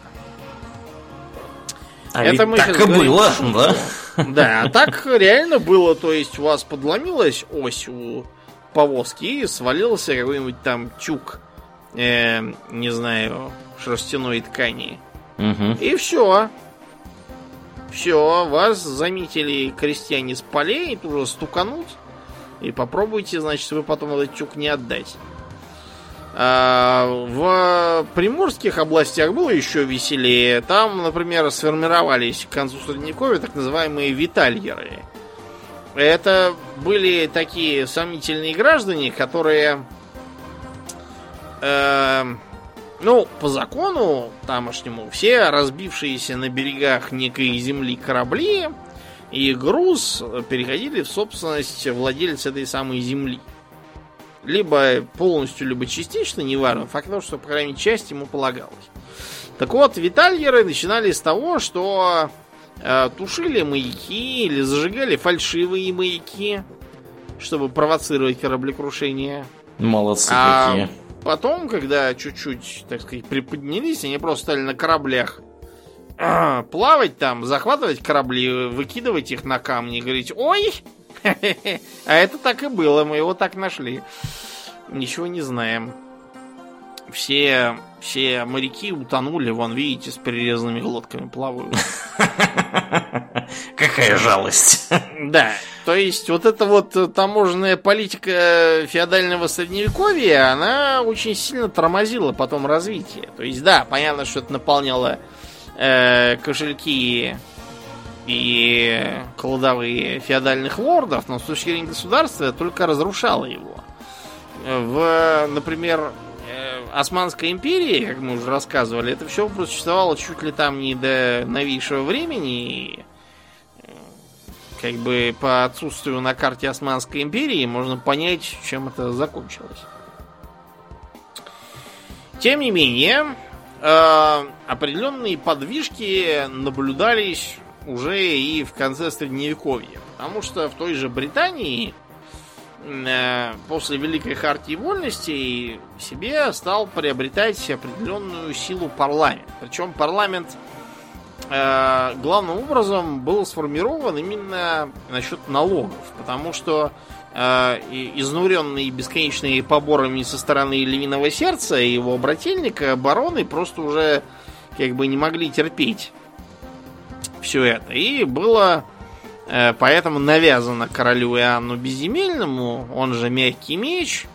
А это мы так и было, да? Да, а так реально было. То есть у вас подломилась ось у повозки и свалился какой-нибудь там тюк, э, не знаю, шерстяной ткани. Мгм. И все. Все, вас заметили крестьяне с полей, тут уже стуканут. И попробуйте, значит, вы потом этот тюк не отдать. А, в приморских областях было еще веселее. Там, например, сформировались к концу Средневековья так называемые витальеры. Это были такие сомнительные граждане, которые эм, ну, по закону тамошнему, все разбившиеся на берегах некой земли корабли и груз переходили в собственность владельца этой самой земли. Либо полностью, либо частично, неважно. Факт того, что, по крайней мере, часть ему полагалась. Так вот, витальеры начинали с того, что э, тушили маяки или зажигали фальшивые маяки, чтобы провоцировать кораблекрушение. Молодцы А какие. потом, когда чуть-чуть, так сказать, приподнялись, они просто стали на кораблях а, плавать там, захватывать корабли, выкидывать их на камни и говорить, ой, а это так и было, мы его так нашли. Ничего не знаем. Все, все моряки утонули, вон, видите, с перерезанными глотками плавают. Какая жалость. Да, то есть вот эта вот э, таможенная политика феодального средневековья, она очень сильно тормозила потом развитие. То есть, да, понятно, что это наполняло э, кошельки и кладовые феодальных лордов, но с точки зрения государства только разрушало его. В, например, э, Османской империи, как мы уже рассказывали, это все просуществовало чуть ли там не до новейшего времени. И как бы по отсутствию на карте Османской империи можно понять, чем это закончилось. Тем не менее, э, определенные подвижки наблюдались уже и в конце Средневековья. Потому что в той же Британии э, после Великой Хартии Вольностей себе стал приобретать определенную силу парламент. Причем парламент э, главным образом был сформирован именно насчет налогов, потому что э, и- изнуренный бесконечными поборами со стороны Львиного Сердца и его брательника, бароны просто уже как бы не могли терпеть все это. И было э, поэтому навязано королю Иоанну Безземельному, он же Мягкий Меч.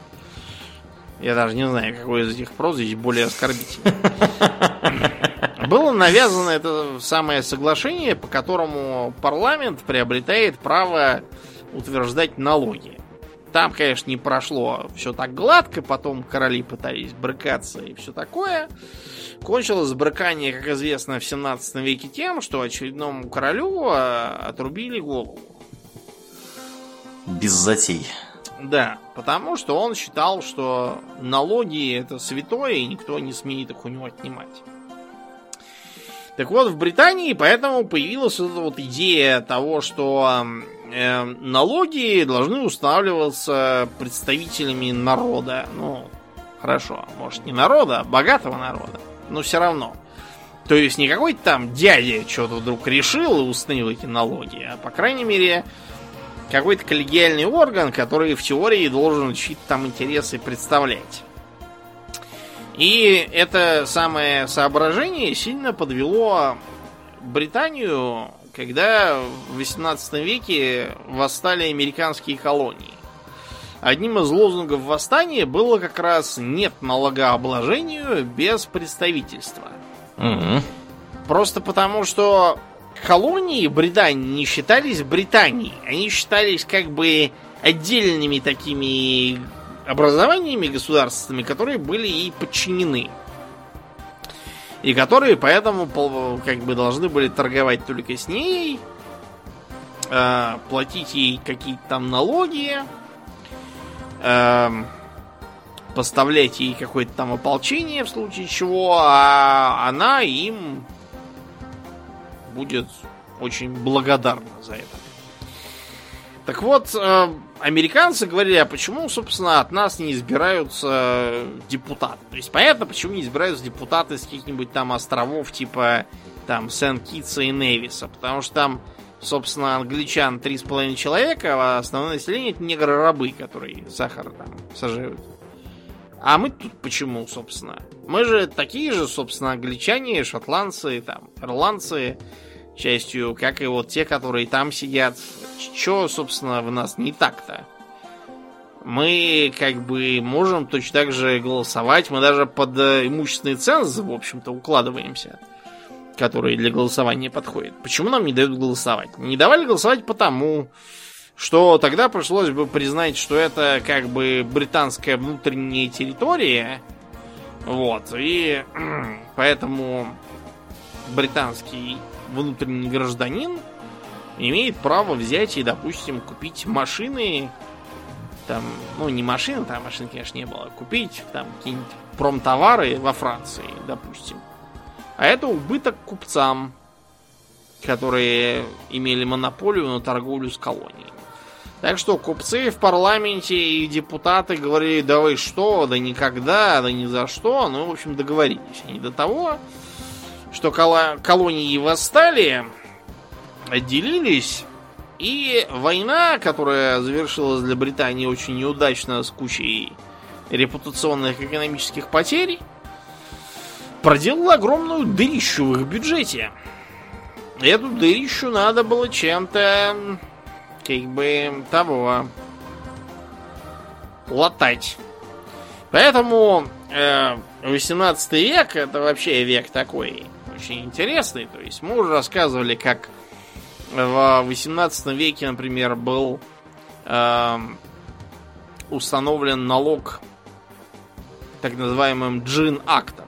Я даже не знаю, какой из этих прозвищ более оскорбительный. Было навязано это самое соглашение, по которому парламент приобретает право утверждать налоги. Там, конечно, не прошло все так гладко, потом короли пытались брыкаться и все такое. Кончилось брыкание, как известно, в 17 веке тем, что очередному королю а, отрубили голову. Без затей. Да, потому что он считал, что налоги это святое, и никто не смеет их у него отнимать. Так вот, в Британии поэтому появилась эта вот идея того, что э, налоги должны устанавливаться представителями народа. Ну, хорошо, может не народа, а богатого народа, но все равно. То есть не какой-то там дядя что-то вдруг решил и установил эти налоги, а по крайней мере какой-то коллегиальный орган, который в теории должен чьи-то там интересы представлять. И это самое соображение сильно подвело Британию, когда в 18 веке восстали американские колонии. Одним из лозунгов восстания было как раз «нет налогообложению без представительства». Угу. Просто потому, что колонии Британии не считались Британией. Они считались как бы отдельными такими образованиями государственными, которые были ей подчинены. И которые поэтому как бы должны были торговать только с ней, э, платить ей какие-то там налоги, э, поставлять ей какое-то там ополчение в случае чего, а она им будет очень благодарна за это. Так вот, э, американцы говорили, а почему, собственно, от нас не избираются депутаты? То есть понятно, почему не избираются депутаты с каких-нибудь там островов типа там Сент-Китса и Невиса, потому что там, собственно, англичан 3,5 человека, а основное население это негры-рабы, которые сахар там сажают. А мы тут почему, собственно? Мы же такие же, собственно, англичане, шотландцы, там, ирландцы, частью, как и вот те, которые там сидят. Че, собственно, в нас не так-то? Мы как бы можем точно так же голосовать. Мы даже под э, имущественный ценз, в общем-то, укладываемся, который для голосования подходит. Почему нам не дают голосовать? Не давали голосовать потому, что тогда пришлось бы признать, что это как бы британская внутренняя территория. Вот. И поэтому британский внутренний гражданин имеет право взять и, допустим, купить машины, там, ну, не машины, там машин, конечно, не было, купить там какие-нибудь промтовары во Франции, допустим. А это убыток купцам, которые имели монополию на торговлю с колонией. Так что купцы в парламенте и депутаты говорили, да вы что, да никогда, да ни за что. Ну, в общем, договорились они до того, что колонии восстали, отделились, и война, которая завершилась для Британии очень неудачно с кучей репутационных экономических потерь, проделала огромную дырищу в их бюджете. Эту дырищу надо было чем-то, как бы, того, латать. Поэтому э, 18 век это вообще век такой очень интересный. То есть мы уже рассказывали, как в 18 веке, например, был э, установлен налог так называемым джин-актом.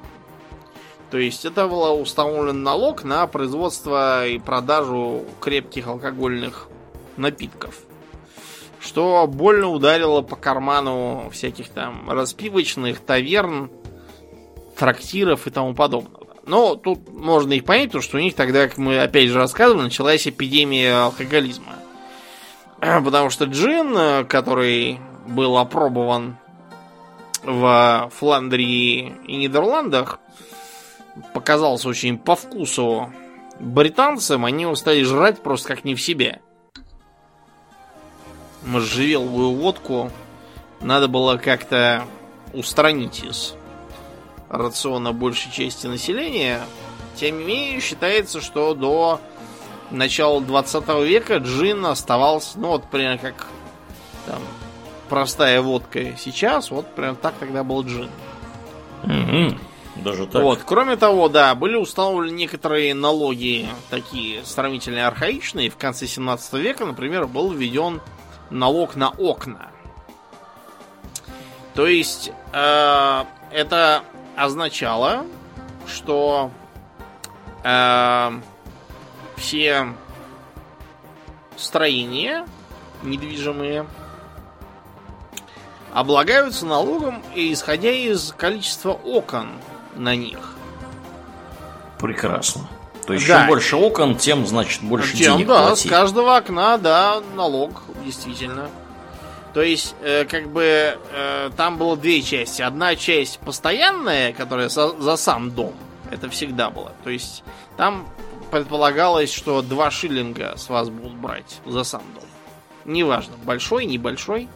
То есть это был установлен налог на производство и продажу крепких алкогольных напитков. Что больно ударило по карману всяких там распивочных, таверн, трактиров и тому подобного. Но тут можно их понять, потому что у них тогда, как мы опять же рассказывали, началась эпидемия алкоголизма. Потому что джин, который был опробован в Фландрии и Нидерландах, показался очень по вкусу британцам, они его стали жрать просто как не в себе. Можжевеловую водку надо было как-то устранить из рациона большей части населения. Тем не менее, считается, что до начала 20 века джин оставался, ну вот примерно как там простая водка сейчас, вот прям так тогда был джин. Угу. Даже так. Вот, кроме того, да, были установлены некоторые налоги такие сравнительно архаичные. В конце 17 века, например, был введен налог на окна. То есть э, это означало, что э, все строения недвижимые облагаются налогом, исходя из количества окон на них. Прекрасно. То есть, Да. чем больше окон, тем, значит, больше Тем, денег да, платить. с каждого окна, да, налог, действительно. То есть, э, как бы, э, там было две части. Одна часть постоянная, которая со- за сам дом. Это всегда было. То есть, там предполагалось, что два шиллинга с вас будут брать за сам дом. Неважно, большой, небольшой.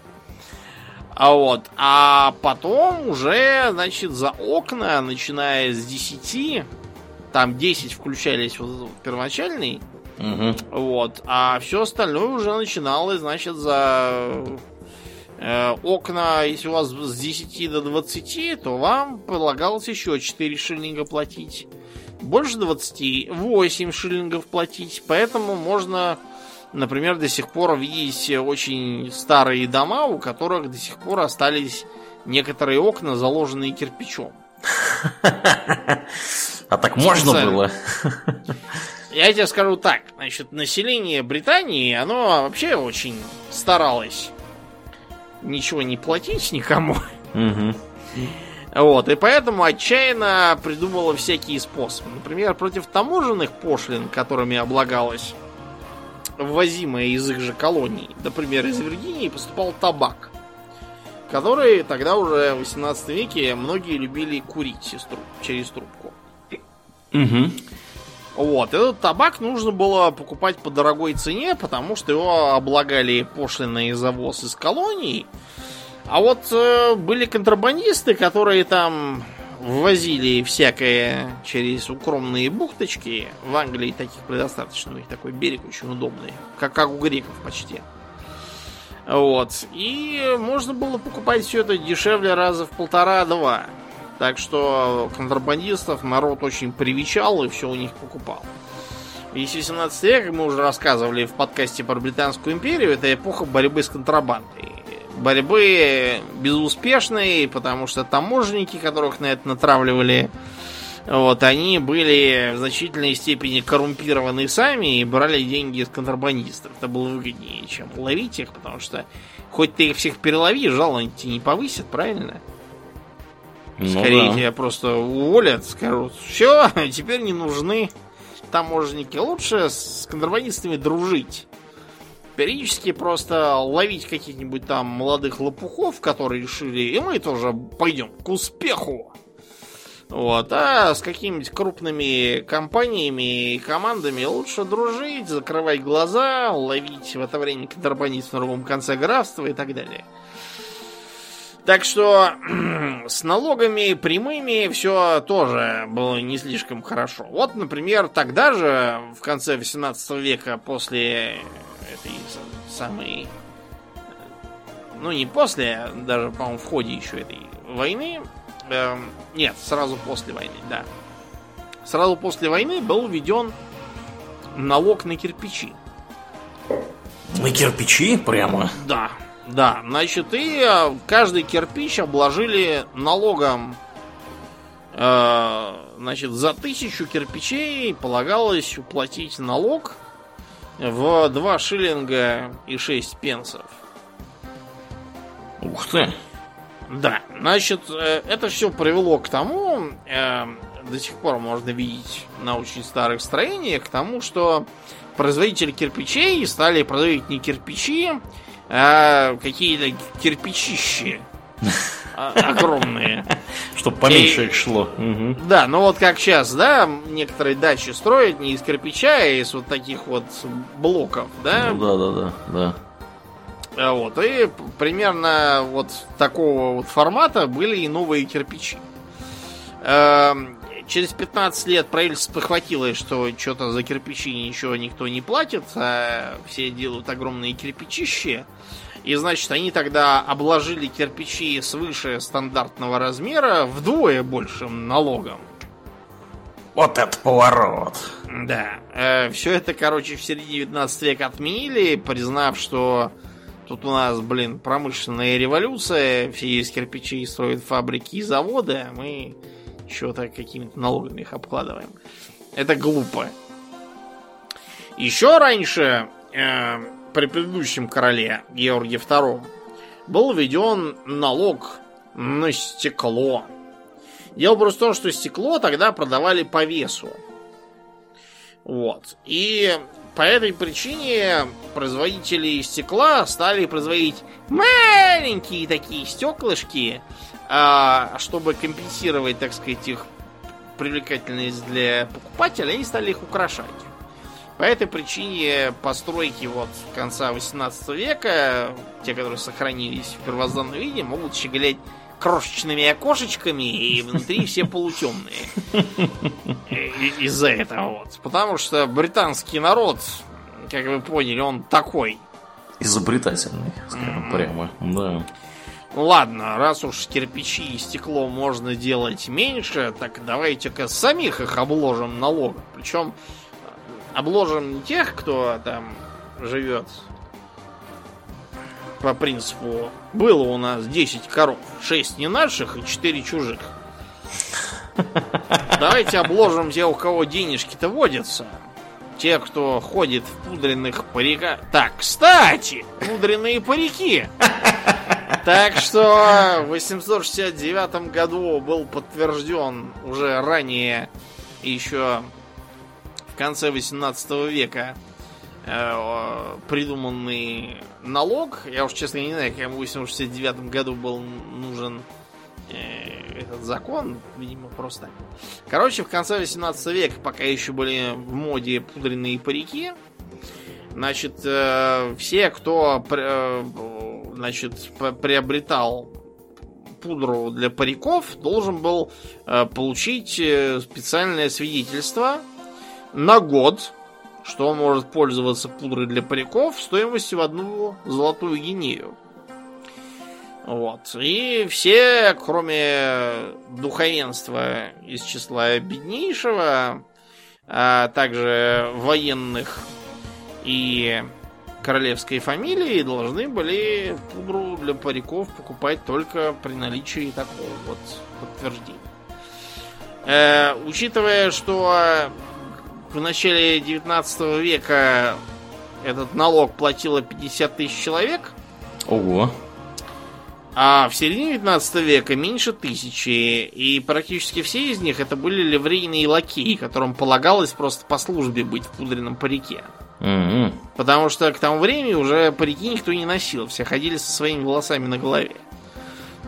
А вот, а потом уже, значит, за окна, начиная с 10, там 10 включались вот первоначальный, Мгм. вот. А все остальное уже начиналось, значит, за окна, если у вас с 10 до 20, то вам предлагалось еще 4 шиллинга платить. Больше 20, 8 шиллингов платить. Поэтому можно, например, до сих пор видеть очень старые дома, у которых до сих пор остались некоторые окна, заложенные кирпичом. А так можно было? Я тебе скажу так, значит, население Британии, оно вообще очень старалось ничего не платить никому. Мгм. Вот, и поэтому отчаянно придумала всякие способы. Например, против таможенных пошлин, которыми облагалось ввозимое из их же колоний, например, из Виргинии поступал табак, который тогда уже в 18 веке многие любили курить труб- через трубку. Мгм. Вот, этот табак нужно было покупать по дорогой цене, потому что его облагали пошлиной за ввоз из колоний. А вот э, были контрабандисты, которые там ввозили всякое через укромные бухточки. В Англии таких предостаточно, у них такой берег очень удобный, как, как у греков почти. Вот. И можно было покупать все это дешевле раза в полтора-два. Так что контрабандистов народ очень привечал и все у них покупал. Весь 18 век, мы уже рассказывали в подкасте про Британскую империю, это эпоха борьбы с контрабандой. Борьбы безуспешной, потому что таможенники, которых на это натравливали, вот, они были в значительной степени коррумпированы сами и брали деньги из контрабандистов. Это было выгоднее, чем ловить их, потому что хоть ты их всех перелови, жалование тебе не повысят, правильно? Ну Скорее да. тебя просто уволят, скажут, все, теперь не нужны таможенники. Лучше с контрабандистами дружить. Периодически просто ловить каких-нибудь там молодых лопухов, которые решили, и мы тоже пойдем к успеху. Вот, а с какими-нибудь крупными компаниями и командами лучше дружить, закрывать глаза, ловить в это время контрабандистов на другом конце графства и так далее. Так что с налогами прямыми все тоже было не слишком хорошо. Вот, например, тогда же, в конце 18 века, после этой самой... Ну, не после, даже, по-моему, в ходе еще этой войны. эм, нет, сразу после войны, да. Сразу после войны был введен налог на кирпичи. На кирпичи прямо. Да, да. Значит, и э, каждый кирпич обложили налогом. Э, Значит, за тысячу кирпичей полагалось уплатить налог в 2 шиллинга и 6 пенсов. Ух ты. Да, значит, э, это все привело к тому, э, до сих пор можно видеть на очень старых строениях, к тому, что производители кирпичей стали производить не кирпичи, а какие-то кирпичищи а, огромные. Чтоб поменьше И- их шло. Да, ну вот как сейчас, да, некоторые дачи строят не из кирпича, а из вот таких вот блоков, да? Ну да, да, да, да. А Вот, и примерно вот такого вот формата были и новые кирпичи. Через 15 лет правительство похватилось, что что-то за кирпичи ничего никто не платит, а все делают огромные кирпичищи. И, значит, они тогда обложили кирпичи свыше стандартного размера вдвое большим налогом. Вот это поворот. Да. все это, короче, в середине 19 века отменили, признав, что тут у нас, блин, промышленная революция, все из кирпичей строят фабрики и заводы, а мы что-то какими-то налогами их обкладываем. Это глупо. Еще раньше, э, при предыдущем короле Георге II, был введен налог на стекло. Дело просто в том, что стекло тогда продавали по весу. Вот. И по этой причине производители стекла стали производить маленькие такие стеклышки, а, чтобы компенсировать, так сказать, их привлекательность для покупателя, они стали их украшать. По этой причине постройки вот конца 18 века, те, которые сохранились в первозданном виде, могут щеголять крошечными окошечками, и внутри все полутемные. Из-за этого вот. Потому что британский народ, как вы поняли, он такой. Изобретательный, скажем прямо, да. Ну ладно, раз уж кирпичи и стекло можно делать меньше, так давайте-ка самих их обложим налогом. Причем обложим не тех, кто там живет по принципу было у нас 10 коров, 6 не наших и 4 чужих. Давайте обложим те, у кого денежки-то водятся. Те, кто ходит в пудренных париках. Так, кстати, пудренные парики. Так что в 869 году был подтвержден уже ранее, еще в конце 18 века, э, придуманный налог. Я уж, честно, не знаю, кому в 1969 году был нужен э, этот закон. Видимо, просто. Короче, в конце 18 века, пока еще были в моде пудренные парики, значит, э, все, кто значит, приобретал пудру для париков, должен был э, получить э, специальное свидетельство на год, что он может пользоваться пудрой для париков стоимостью в одну золотую гинею. Вот. И все, кроме духовенства из числа беднейшего, а также военных и королевской фамилии, должны были пудру для париков покупать только при наличии такого вот подтверждения. Э, учитывая, что в начале 19 века этот налог платило 50 тысяч человек. Ого. А в середине 19 века меньше тысячи. И практически все из них это были ливрейные лакеи, которым полагалось просто по службе быть в пудренном парике. Mm-hmm. Потому что к тому времени уже парики никто не носил. Все ходили со своими волосами на голове.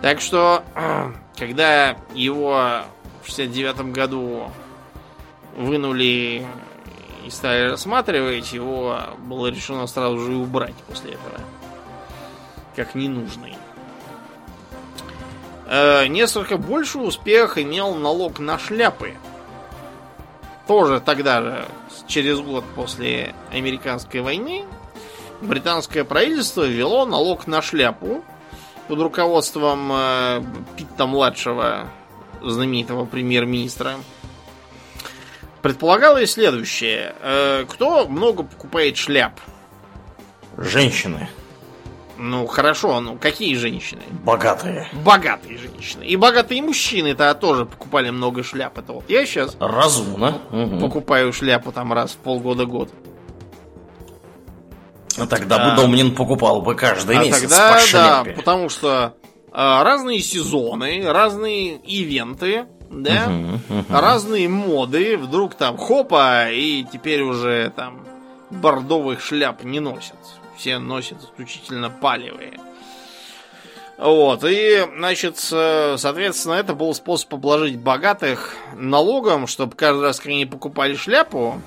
Так что, когда его в 69 году вынули и стали рассматривать, его было решено сразу же убрать после этого. Как ненужный. Э, несколько больше успех имел налог на шляпы. Тоже тогда же, через год после американской войны, британское правительство ввело налог на шляпу под руководством э, Питта-младшего, знаменитого премьер-министра. Предполагалось следующее. Э, кто много покупает шляп? Женщины. Ну, хорошо, ну какие женщины? Богатые. Богатые женщины. И богатые мужчины-то тоже покупали много шляп. Это вот я сейчас... Разумно. Покупаю шляпу там раз в полгода-год. А тогда а, бы Домнин покупал бы каждый а месяц тогда, по шляпе. Да, потому что а, разные сезоны, разные ивенты, да, угу, угу. разные моды, вдруг там хопа, и теперь уже там бордовых шляп не носят. Все носят исключительно палевые. Вот, и, значит, соответственно, это был способ обложить богатых налогом, чтобы каждый раз, когда они покупали шляпу,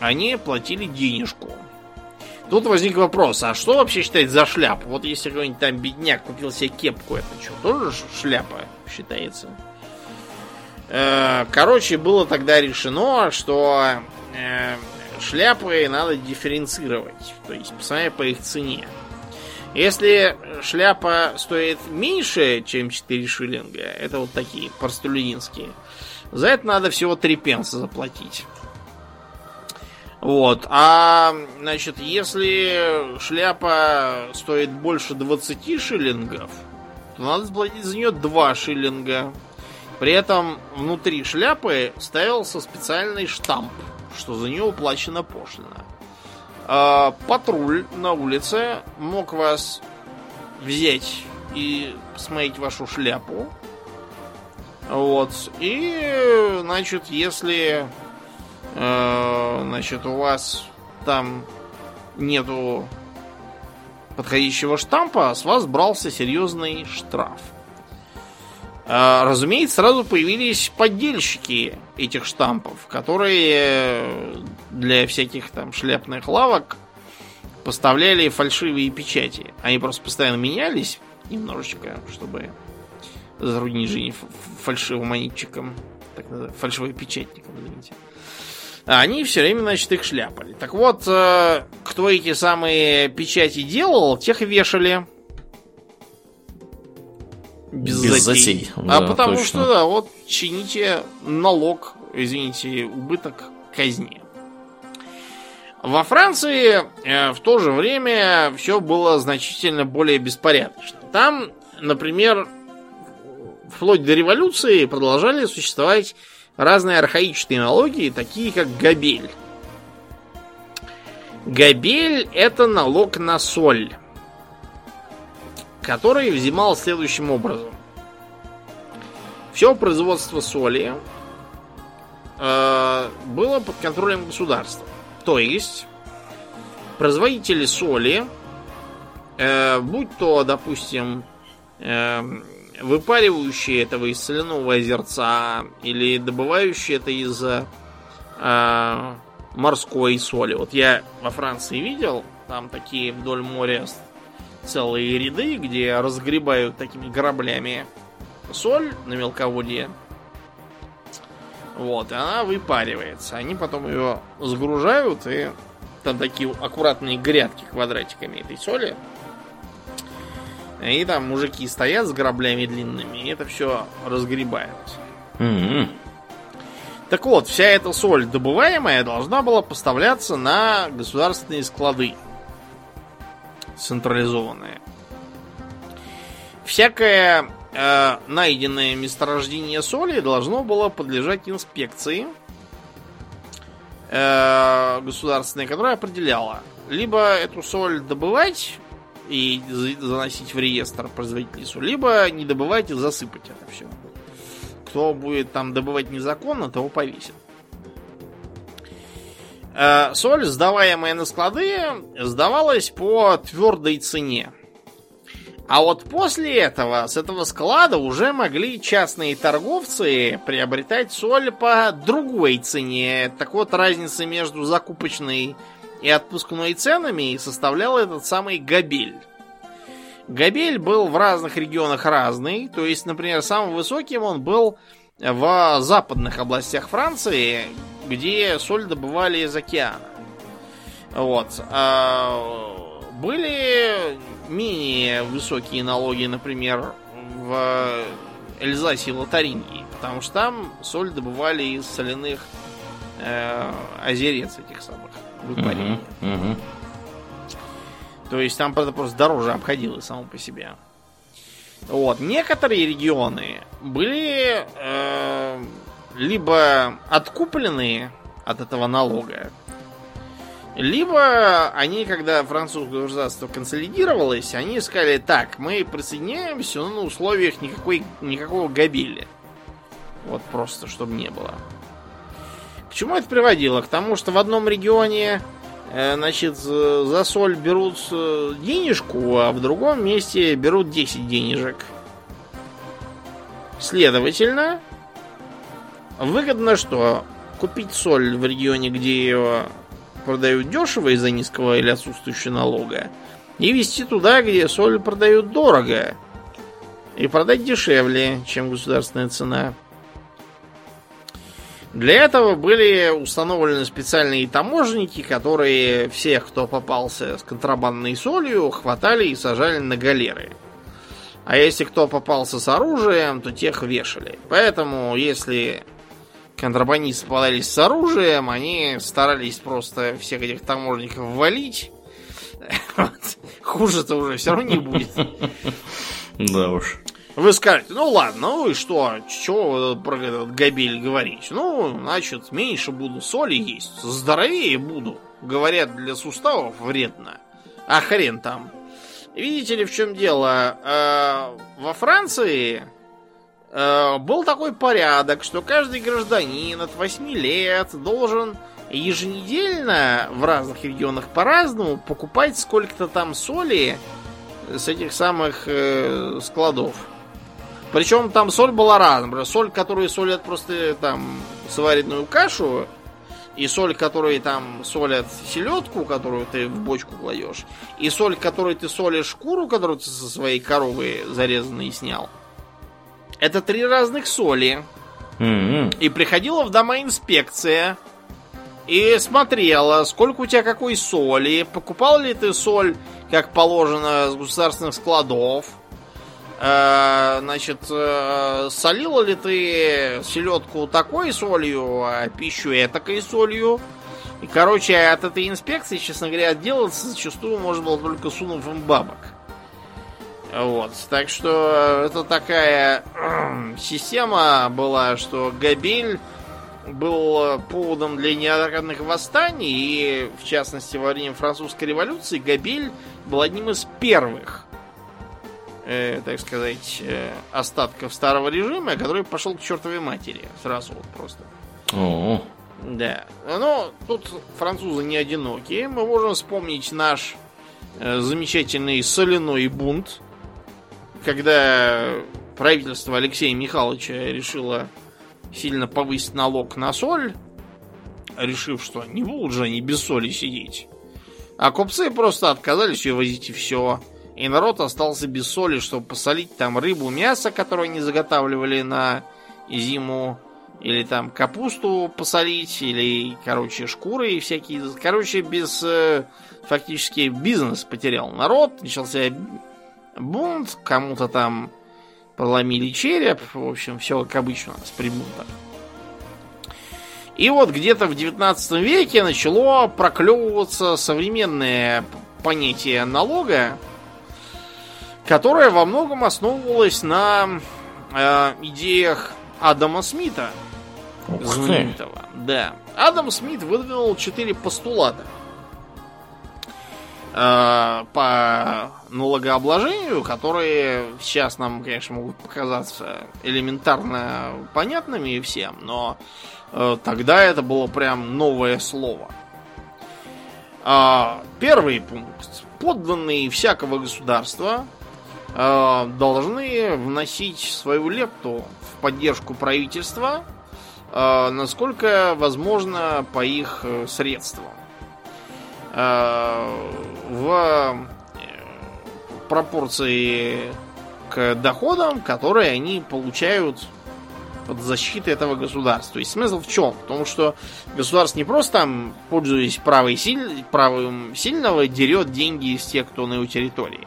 они платили денежку. Тут возник вопрос, а что вообще считать за шляпу? Вот если какой-нибудь там бедняк купил себе кепку, это что, тоже шляпа считается? Э, короче, было тогда решено, что э, шляпы надо дифференцировать, то есть посмотреть по их цене. Если шляпа стоит меньше, чем 4 шиллинга, это вот такие простолюдинские, за это надо всего 3 пенса заплатить. Вот. А, значит, если шляпа стоит больше 20 шиллингов, то надо заплатить за нее 2 шиллинга. При этом внутри шляпы ставился специальный штамп, что за нее уплачена пошлина. А, патруль на улице мог вас взять и посмотреть вашу шляпу. Вот. И, значит, если э, значит, у вас там нету подходящего штампа, с вас брался серьезный штраф. А, разумеется, сразу появились поддельщики этих штампов, которые для всяких там шляпных лавок поставляли фальшивые печати. Они просто постоянно менялись немножечко, чтобы затруднить жизнь фальшивым монетчикам, так фальшивым печатникам, извините. А они все время, значит, их шляпали. Так вот, э, кто эти самые печати делал, тех вешали. Без, Без затей. затей. А да, потому точно. что, да, вот чините налог, извините, убыток казни. Во Франции э, в то же время все было значительно более беспорядочно. Там, например, вплоть до революции продолжали существовать разные архаичные налоги, такие как габель. Габель – это налог на соль, который взимал следующим образом. Все производство соли э, было под контролем государства. То есть, производители соли, э, будь то, допустим, э, выпаривающие этого из соляного озерца или добывающие это из э, морской соли. Вот я во Франции видел, там такие вдоль моря целые ряды, где разгребают такими граблями соль на мелководье. Вот, и она выпаривается. Они потом ее сгружают, и там такие аккуратные грядки квадратиками этой соли. И там мужики стоят с граблями длинными, и это все разгребают. Mm-hmm. Так вот, вся эта соль, добываемая, должна была поставляться на государственные склады. Централизованные. Всякое э, найденное месторождение соли должно было подлежать инспекции э, государственной, которая определяла, либо эту соль добывать и заносить в реестр производителей соли, либо не добывать и засыпать это все. Кто будет там добывать незаконно, того повесит. Э, соль, сдаваемая на склады, сдавалась по твердой цене. А вот после этого с этого склада уже могли частные торговцы приобретать соль по другой цене. Так вот, разница между закупочной и отпускной ценами составлял этот самый габель. Габель был в разных регионах разный. То есть, например, самым высоким он был в западных областях Франции, где соль добывали из океана. Вот. А были менее высокие налоги, например, в Эльзасе и Лотарингии, потому что там соль добывали из соляных э, озерец этих самых. То есть там это просто дороже обходилось само по себе. Вот. Некоторые регионы были э, либо откуплены от этого налога, либо они, когда французское государство консолидировалось, они сказали, так, мы присоединяемся, но на условиях никакой, никакого габели. Вот просто, чтобы не было. К чему это приводило? К тому, что в одном регионе Э, значит, за соль берут э, денежку, а в другом месте берут 10 денежек. Следовательно, выгодно что? Купить соль в регионе, где ее продают дешево из-за низкого или отсутствующего налога, и везти туда, где соль продают дорого, и продать дешевле, чем государственная цена. Для этого были установлены специальные таможенники, которые всех, кто попался с контрабандной солью, хватали и сажали на галеры. А если кто попался с оружием, то тех вешали. Поэтому, если контрабандисты попадались с оружием, они старались просто всех этих таможенников валить. Хуже-то уже все равно не будет. Да уж. Вы скажете, ну ладно, ну и что, что про этот габель говорить? Ну, значит, меньше буду соли есть, здоровее буду. Говорят, для суставов вредно. А хрен там. Видите ли, в чем дело? Э, во Франции был такой порядок, что каждый гражданин от 8 лет должен еженедельно в разных регионах по-разному покупать сколько-то там соли с этих самых э, складов. Причем там соль была разная. Соль, которую солят просто там сваренную кашу, и соль, которой там солят селедку, которую ты в бочку кладешь, и соль, которой ты солишь шкуру, которую ты со своей коровы зарезанной снял. Это три разных соли. М-м. И приходила в дома инспекция и смотрела, сколько у тебя какой соли, покупал ли ты соль, как положено, с государственных складов, Э, значит, э, солила ли ты селедку такой солью, а пищу этакой солью? И, короче, от этой инспекции, честно говоря, отделаться зачастую можно было только сунув им бабок. Вот. Так что это такая система была, что Габель был поводом для неоднократных восстаний, и, в частности, во время французской революции Габель был одним из первых э, так сказать, э, остатков старого режима, который пошел к чертовой матери. Сразу вот просто. О, Да. Но тут французы не одинокие. Мы можем вспомнить наш э, замечательный соляной бунт, когда правительство Алексея Михайловича решило сильно повысить налог на соль, решив, что не будут же они без соли сидеть. А купцы просто отказались ее возить и все. И народ остался без соли, чтобы посолить там рыбу, мясо, которое они заготавливали на зиму. Или там капусту посолить, или, короче, шкуры и всякие. Короче, без... э, фактически бизнес потерял народ. Начался бунт, кому-то там проломили череп. В общем, все как обычно с при бунтах. И вот где-то в 19 веке начало проклевываться современное понятие налога, которое во многом основывалось на э, идеях Адама Смита, знаменитого. Да. Адам Смит выдвинул четыре постулата по налогообложению, которые сейчас нам, конечно, могут показаться элементарно понятными всем, но э, тогда это было прям новое слово. А, Первый пункт. Подданные всякого государства э, должны вносить свою лепту в поддержку правительства, э, насколько возможно по их э, средствам. Э, в э, пропорции к доходам, которые они получают под защитой этого государства. Есть смысл в чем? В том, что государство не просто там, пользуясь правой силь- правым сильного, дерет деньги из тех, кто на его территории.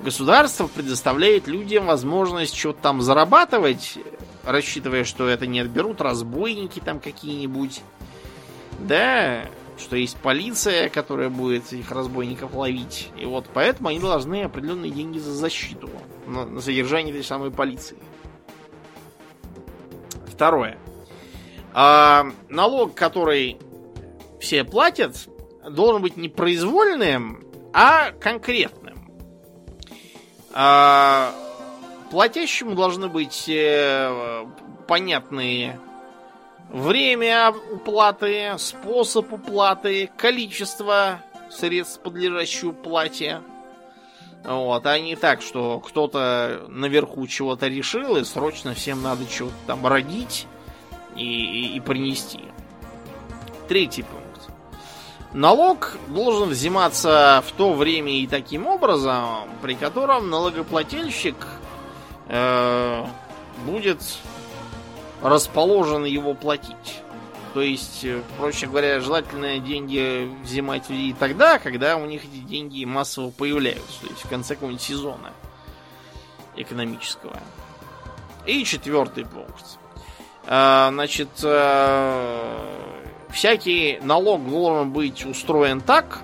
Государство предоставляет людям возможность что-то там зарабатывать, рассчитывая, что это не отберут разбойники там какие-нибудь. Да, что есть полиция, которая будет этих разбойников ловить. И вот поэтому они должны определенные деньги за защиту, на, на содержание этой самой полиции. Второе. А, налог, который все платят, должен быть не произвольным, а конкретным. А, платящему должны быть э, понятные время уплаты, способ уплаты, количество средств, подлежащих уплате. Вот, а не так, что кто-то наверху чего-то решил, и срочно всем надо чего-то там родить и, и- и принести. Третий пункт. Налог должен взиматься в то время и таким образом, при котором налогоплательщик э, будет расположен его платить. То есть, э, проще говоря, желательно деньги взимать и тогда, когда у них эти деньги массово появляются. То есть в конце какого-нибудь сезона экономического. И четвертый пункт. А, Значит, э, всякий налог должен быть устроен так,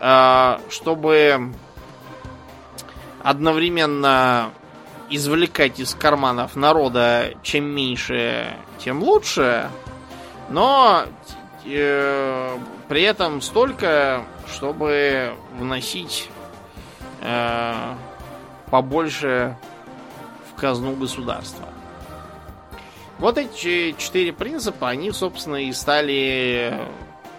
а, чтобы одновременно извлекать из карманов народа чем меньше, тем лучше, но э, при этом столько, чтобы вносить э, побольше в казну государства. Вот эти четыре принципа, они, собственно, и стали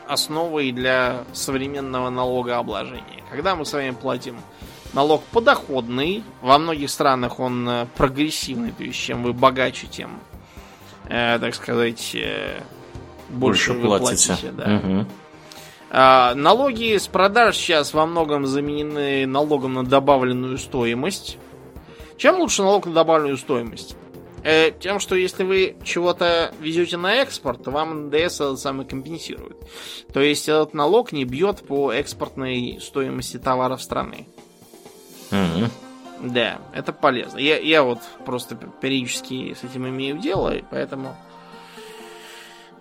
основой для современного налогообложения. Когда мы с вами платим налог подоходный, во многих странах он э, прогрессивный, то есть чем вы богаче, тем, э, так сказать, э, больше, больше вы платите. платите да. угу. а, налоги с продаж сейчас во многом заменены налогом на добавленную стоимость. Чем лучше налог на добавленную стоимость? Э, тем, что если вы чего-то везете на экспорт, то вам НДС этот самый компенсирует. То есть этот налог не бьет по экспортной стоимости товаров страны. Mm-hmm. Да, это полезно. Я, я вот просто периодически с этим имею дело, и поэтому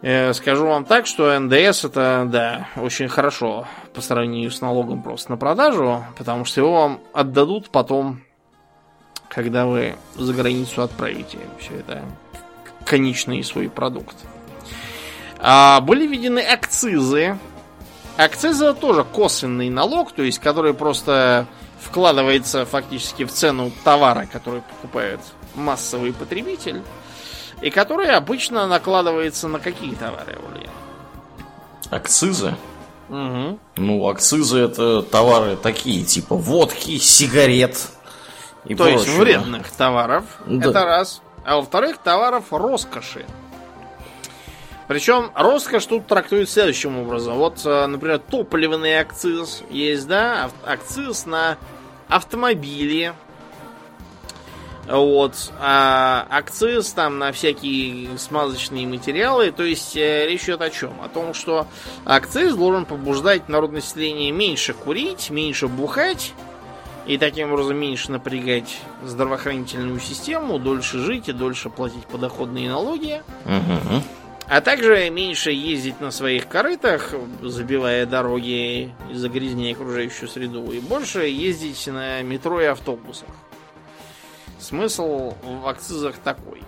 э, скажу вам так, что НДС это, да, очень хорошо по сравнению с налогом просто на продажу, потому что его вам отдадут потом когда вы за границу отправите все это конечный свой продукт. А, были введены акцизы. Акцизы тоже косвенный налог, то есть который просто вкладывается фактически в цену товара, который покупает массовый потребитель, и который обычно накладывается на какие товары, Улья? Акцизы? Угу. Ну, акцизы это товары такие, типа водки, сигарет, и То прочего. есть вредных товаров. Да. Это раз. А во-вторых, товаров роскоши. Причем роскошь тут трактует следующим образом. Вот, э, например, топливный акциз есть, да, акциз на автомобили. Вот. А акциз там на всякие смазочные материалы. То есть э, речь идет о чем? О том, что акциз должен побуждать народное население меньше курить, меньше бухать и таким образом меньше напрягать здравоохранительную систему, дольше жить и дольше платить подоходные налоги. Угу. А также меньше ездить на своих корытах, забивая дороги и загрязняя окружающую среду, и больше ездить на метро и автобусах. Смысл в акцизах такой.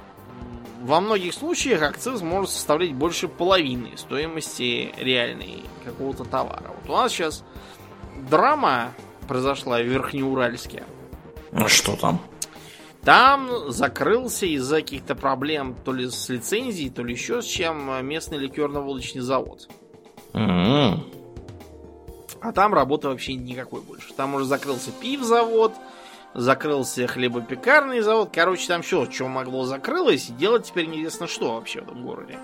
Во многих случаях акциз может составлять больше половины стоимости реальной какого-то товара. Вот у нас сейчас драма произошла в Верхнеуральске. А что там? Там закрылся из-за каких-то проблем то ли с лицензией, то ли еще с чем местный ликерно-водочный завод. Mm-hmm. А там работы вообще никакой больше. Там уже закрылся пивзавод, закрылся хлебопекарный завод. Короче, там все, что могло закрылось, и делать теперь неизвестно что вообще в этом городе.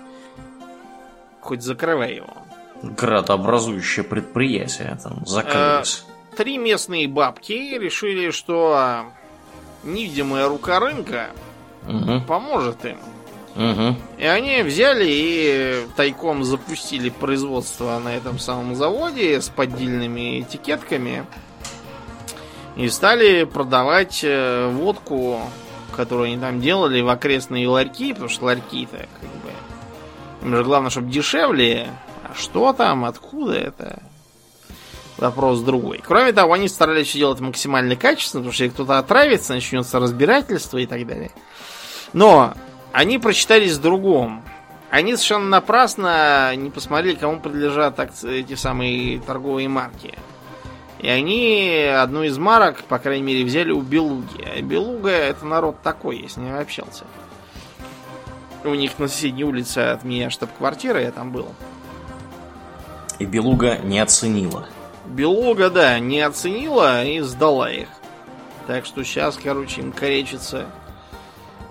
Хоть закрывай его. Градообразующее предприятие там закрылось. А, три местные бабки решили, что невидимая рука рынка угу. поможет им. Угу. И они взяли и тайком запустили производство на этом самом заводе с поддельными этикетками. И стали продавать э, водку, которую они там делали, в окрестные ларьки, потому что ларьки-то как бы... Им же главное, чтобы дешевле. А что там, откуда это? Вопрос другой. Кроме того, они старались все делать максимально качественно, потому что если кто-то отравится, начнется разбирательство и так далее. Но они прочитались в другом. Они совершенно напрасно не посмотрели, кому принадлежат эти самые торговые марки. И они одну из марок, по крайней мере, взяли у Белуги. А Белуга это народ такой, я с ним общался. У них на соседней улице от меня штаб-квартира, я там был. И Белуга не оценила. Белуга, да, не оценила и сдала их. Так что сейчас, короче, им коречится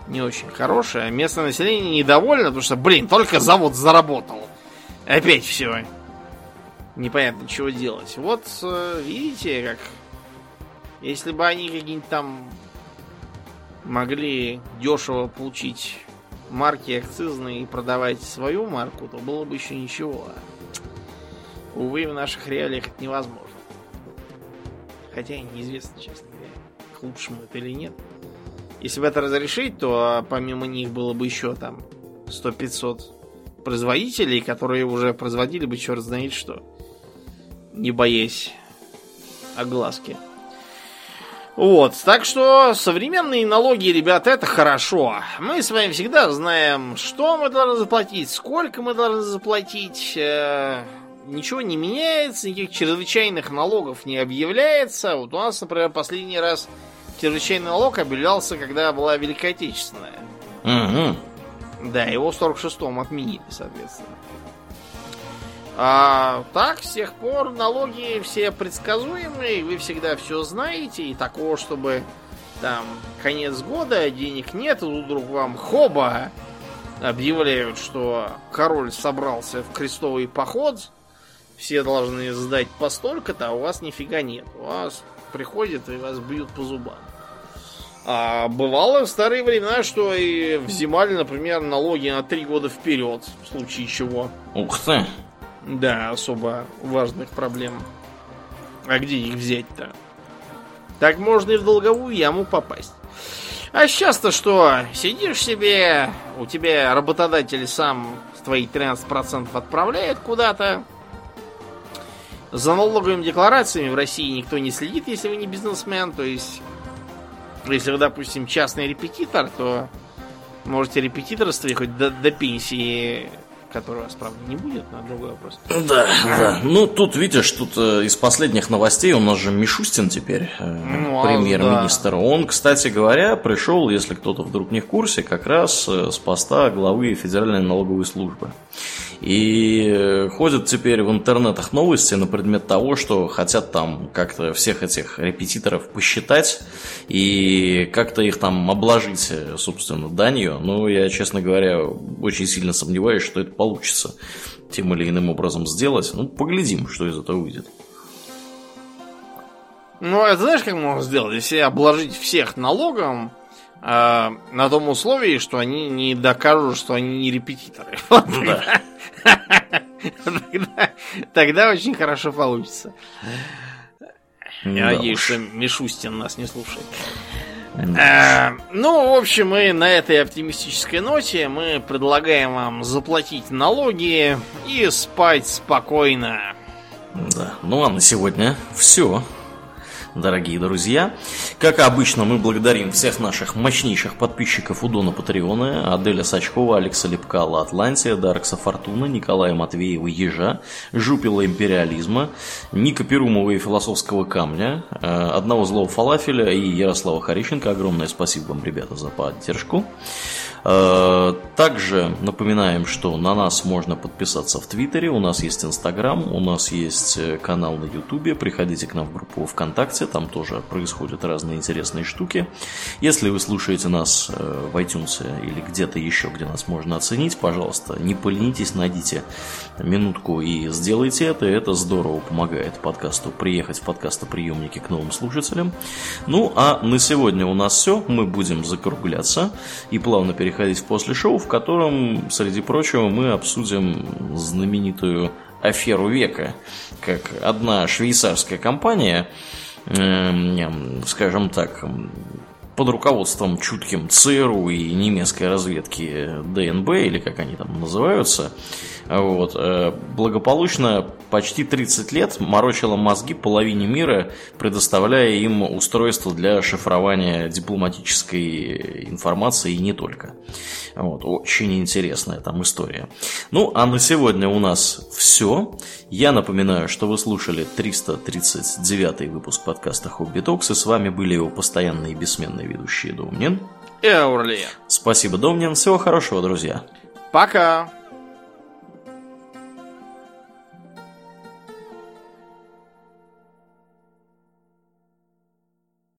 не очень хорошее. Местное население недовольно, потому что, блин, только завод заработал. Опять все. Непонятно, чего делать. Вот, э, видите, как... Если бы они какие-нибудь там могли дешево получить марки акцизные и продавать свою марку, то было бы еще ничего. Увы, в наших реалиях это невозможно. Хотя неизвестно, честно говоря, к лучшему это или нет. Если бы это разрешить, то помимо них было бы еще там 100-500 производителей, которые уже производили бы черт знает что. Не боясь огласки. Вот, так что современные налоги, ребята, это хорошо. Мы с вами всегда знаем, что мы должны заплатить, сколько мы должны заплатить. Э, ничего не меняется, никаких чрезвычайных налогов не объявляется. Вот у нас, например, последний раз чрезвычайный налог объявлялся, когда была Великая Отечественная. Угу. Да, его в 46-м отменили, соответственно. А так, с тех пор налоги все предсказуемые, вы всегда все знаете, и такого, чтобы там конец года, денег нет, и вдруг вам хоба объявляют, что король собрался в крестовый поход, все должны сдать по столько-то, а у вас нифига нет. У вас приходят и вас бьют по зубам. А бывало в старые времена, что и взимали, например, налоги на три года вперед, в случае чего. Ух ты! Да, особо важных проблем. А где их взять-то? Так можно и в долговую яму попасть. А сейчас-то что? Сидишь себе, у тебя работодатель сам твои 13% отправляет куда-то. За налоговыми декларациями в России никто не следит, если вы не бизнесмен. То есть, если вы, допустим, частный репетитор, то можете репетиторствовать хоть до, до пенсии которой у вас, правда, не будет, но другой вопрос. Да, да. Ну, тут, видишь, тут э, из последних новостей у нас же Мишустин теперь, э, Ну, а, премьер-министр. Он, кстати говоря, пришел, если кто-то вдруг не в курсе, как раз э, с поста главы Федеральной налоговой службы. И э, ходят теперь в интернетах новости на предмет того, что хотят там как-то всех этих репетиторов посчитать и как-то их там обложить, э, собственно, данью. Но я, честно говоря, очень сильно сомневаюсь, что это получится тем или иным образом сделать. Ну, поглядим, что из этого выйдет. Ну, это знаешь, как можно сделать? Если обложить всех налогом, э, на том условии, что они не докажут, что они не репетиторы. Ну да. Тогда, тогда очень хорошо получится. Я Да надеюсь, что Мишустин нас не слушает. Э, ну, в общем, и на этой оптимистической ноте мы предлагаем вам заплатить налоги и спать спокойно. Да. Ну а на сегодня все. Дорогие друзья, как обычно, мы благодарим всех наших мощнейших подписчиков у Дона Патреона, Аделя Сачкова, Алекса Лепкала, Атлантия, Даркса Фортуна, Николая Матвеева, Ежа, Жупила Империализма, Ника Перумова и Философского Камня, э, Одного Злого Фалафеля и Ярослава Харищенко. Огромное спасибо вам, ребята, за поддержку. Э, Также напоминаем, что на нас можно подписаться в Твиттере, у нас есть Инстаграм, у нас есть э, канал на Ютубе, приходите к нам в группу ВКонтакте, там тоже происходят разные интересные штуки. Если вы слушаете нас э, в iTunes или где-то еще, где нас можно оценить, пожалуйста, не поленитесь, найдите минутку и сделайте это, это здорово помогает подкасту приехать в подкастоприемники к новым слушателям. Ну, а на сегодня у нас все, мы будем закругляться и плавно переходить в после шоу, в котором, среди прочего, мы обсудим знаменитую аферу века, как одна швейцарская компания, эм, скажем так, под руководством чутким ЦРУ и немецкой разведки ДНБ, или как они там называются, вот, э, благополучно почти 30 лет морочила мозги половине мира, предоставляя им устройство для шифрования дипломатической информации и не только. Вот, очень интересная там история. Ну, а на сегодня у нас все. Я напоминаю, что вы слушали 339 выпуск подкаста Хобби Токс, и с вами были его постоянные и бессменные ведущие Домнин. Эурли. Спасибо, Домнин. Всего хорошего, друзья. Пока.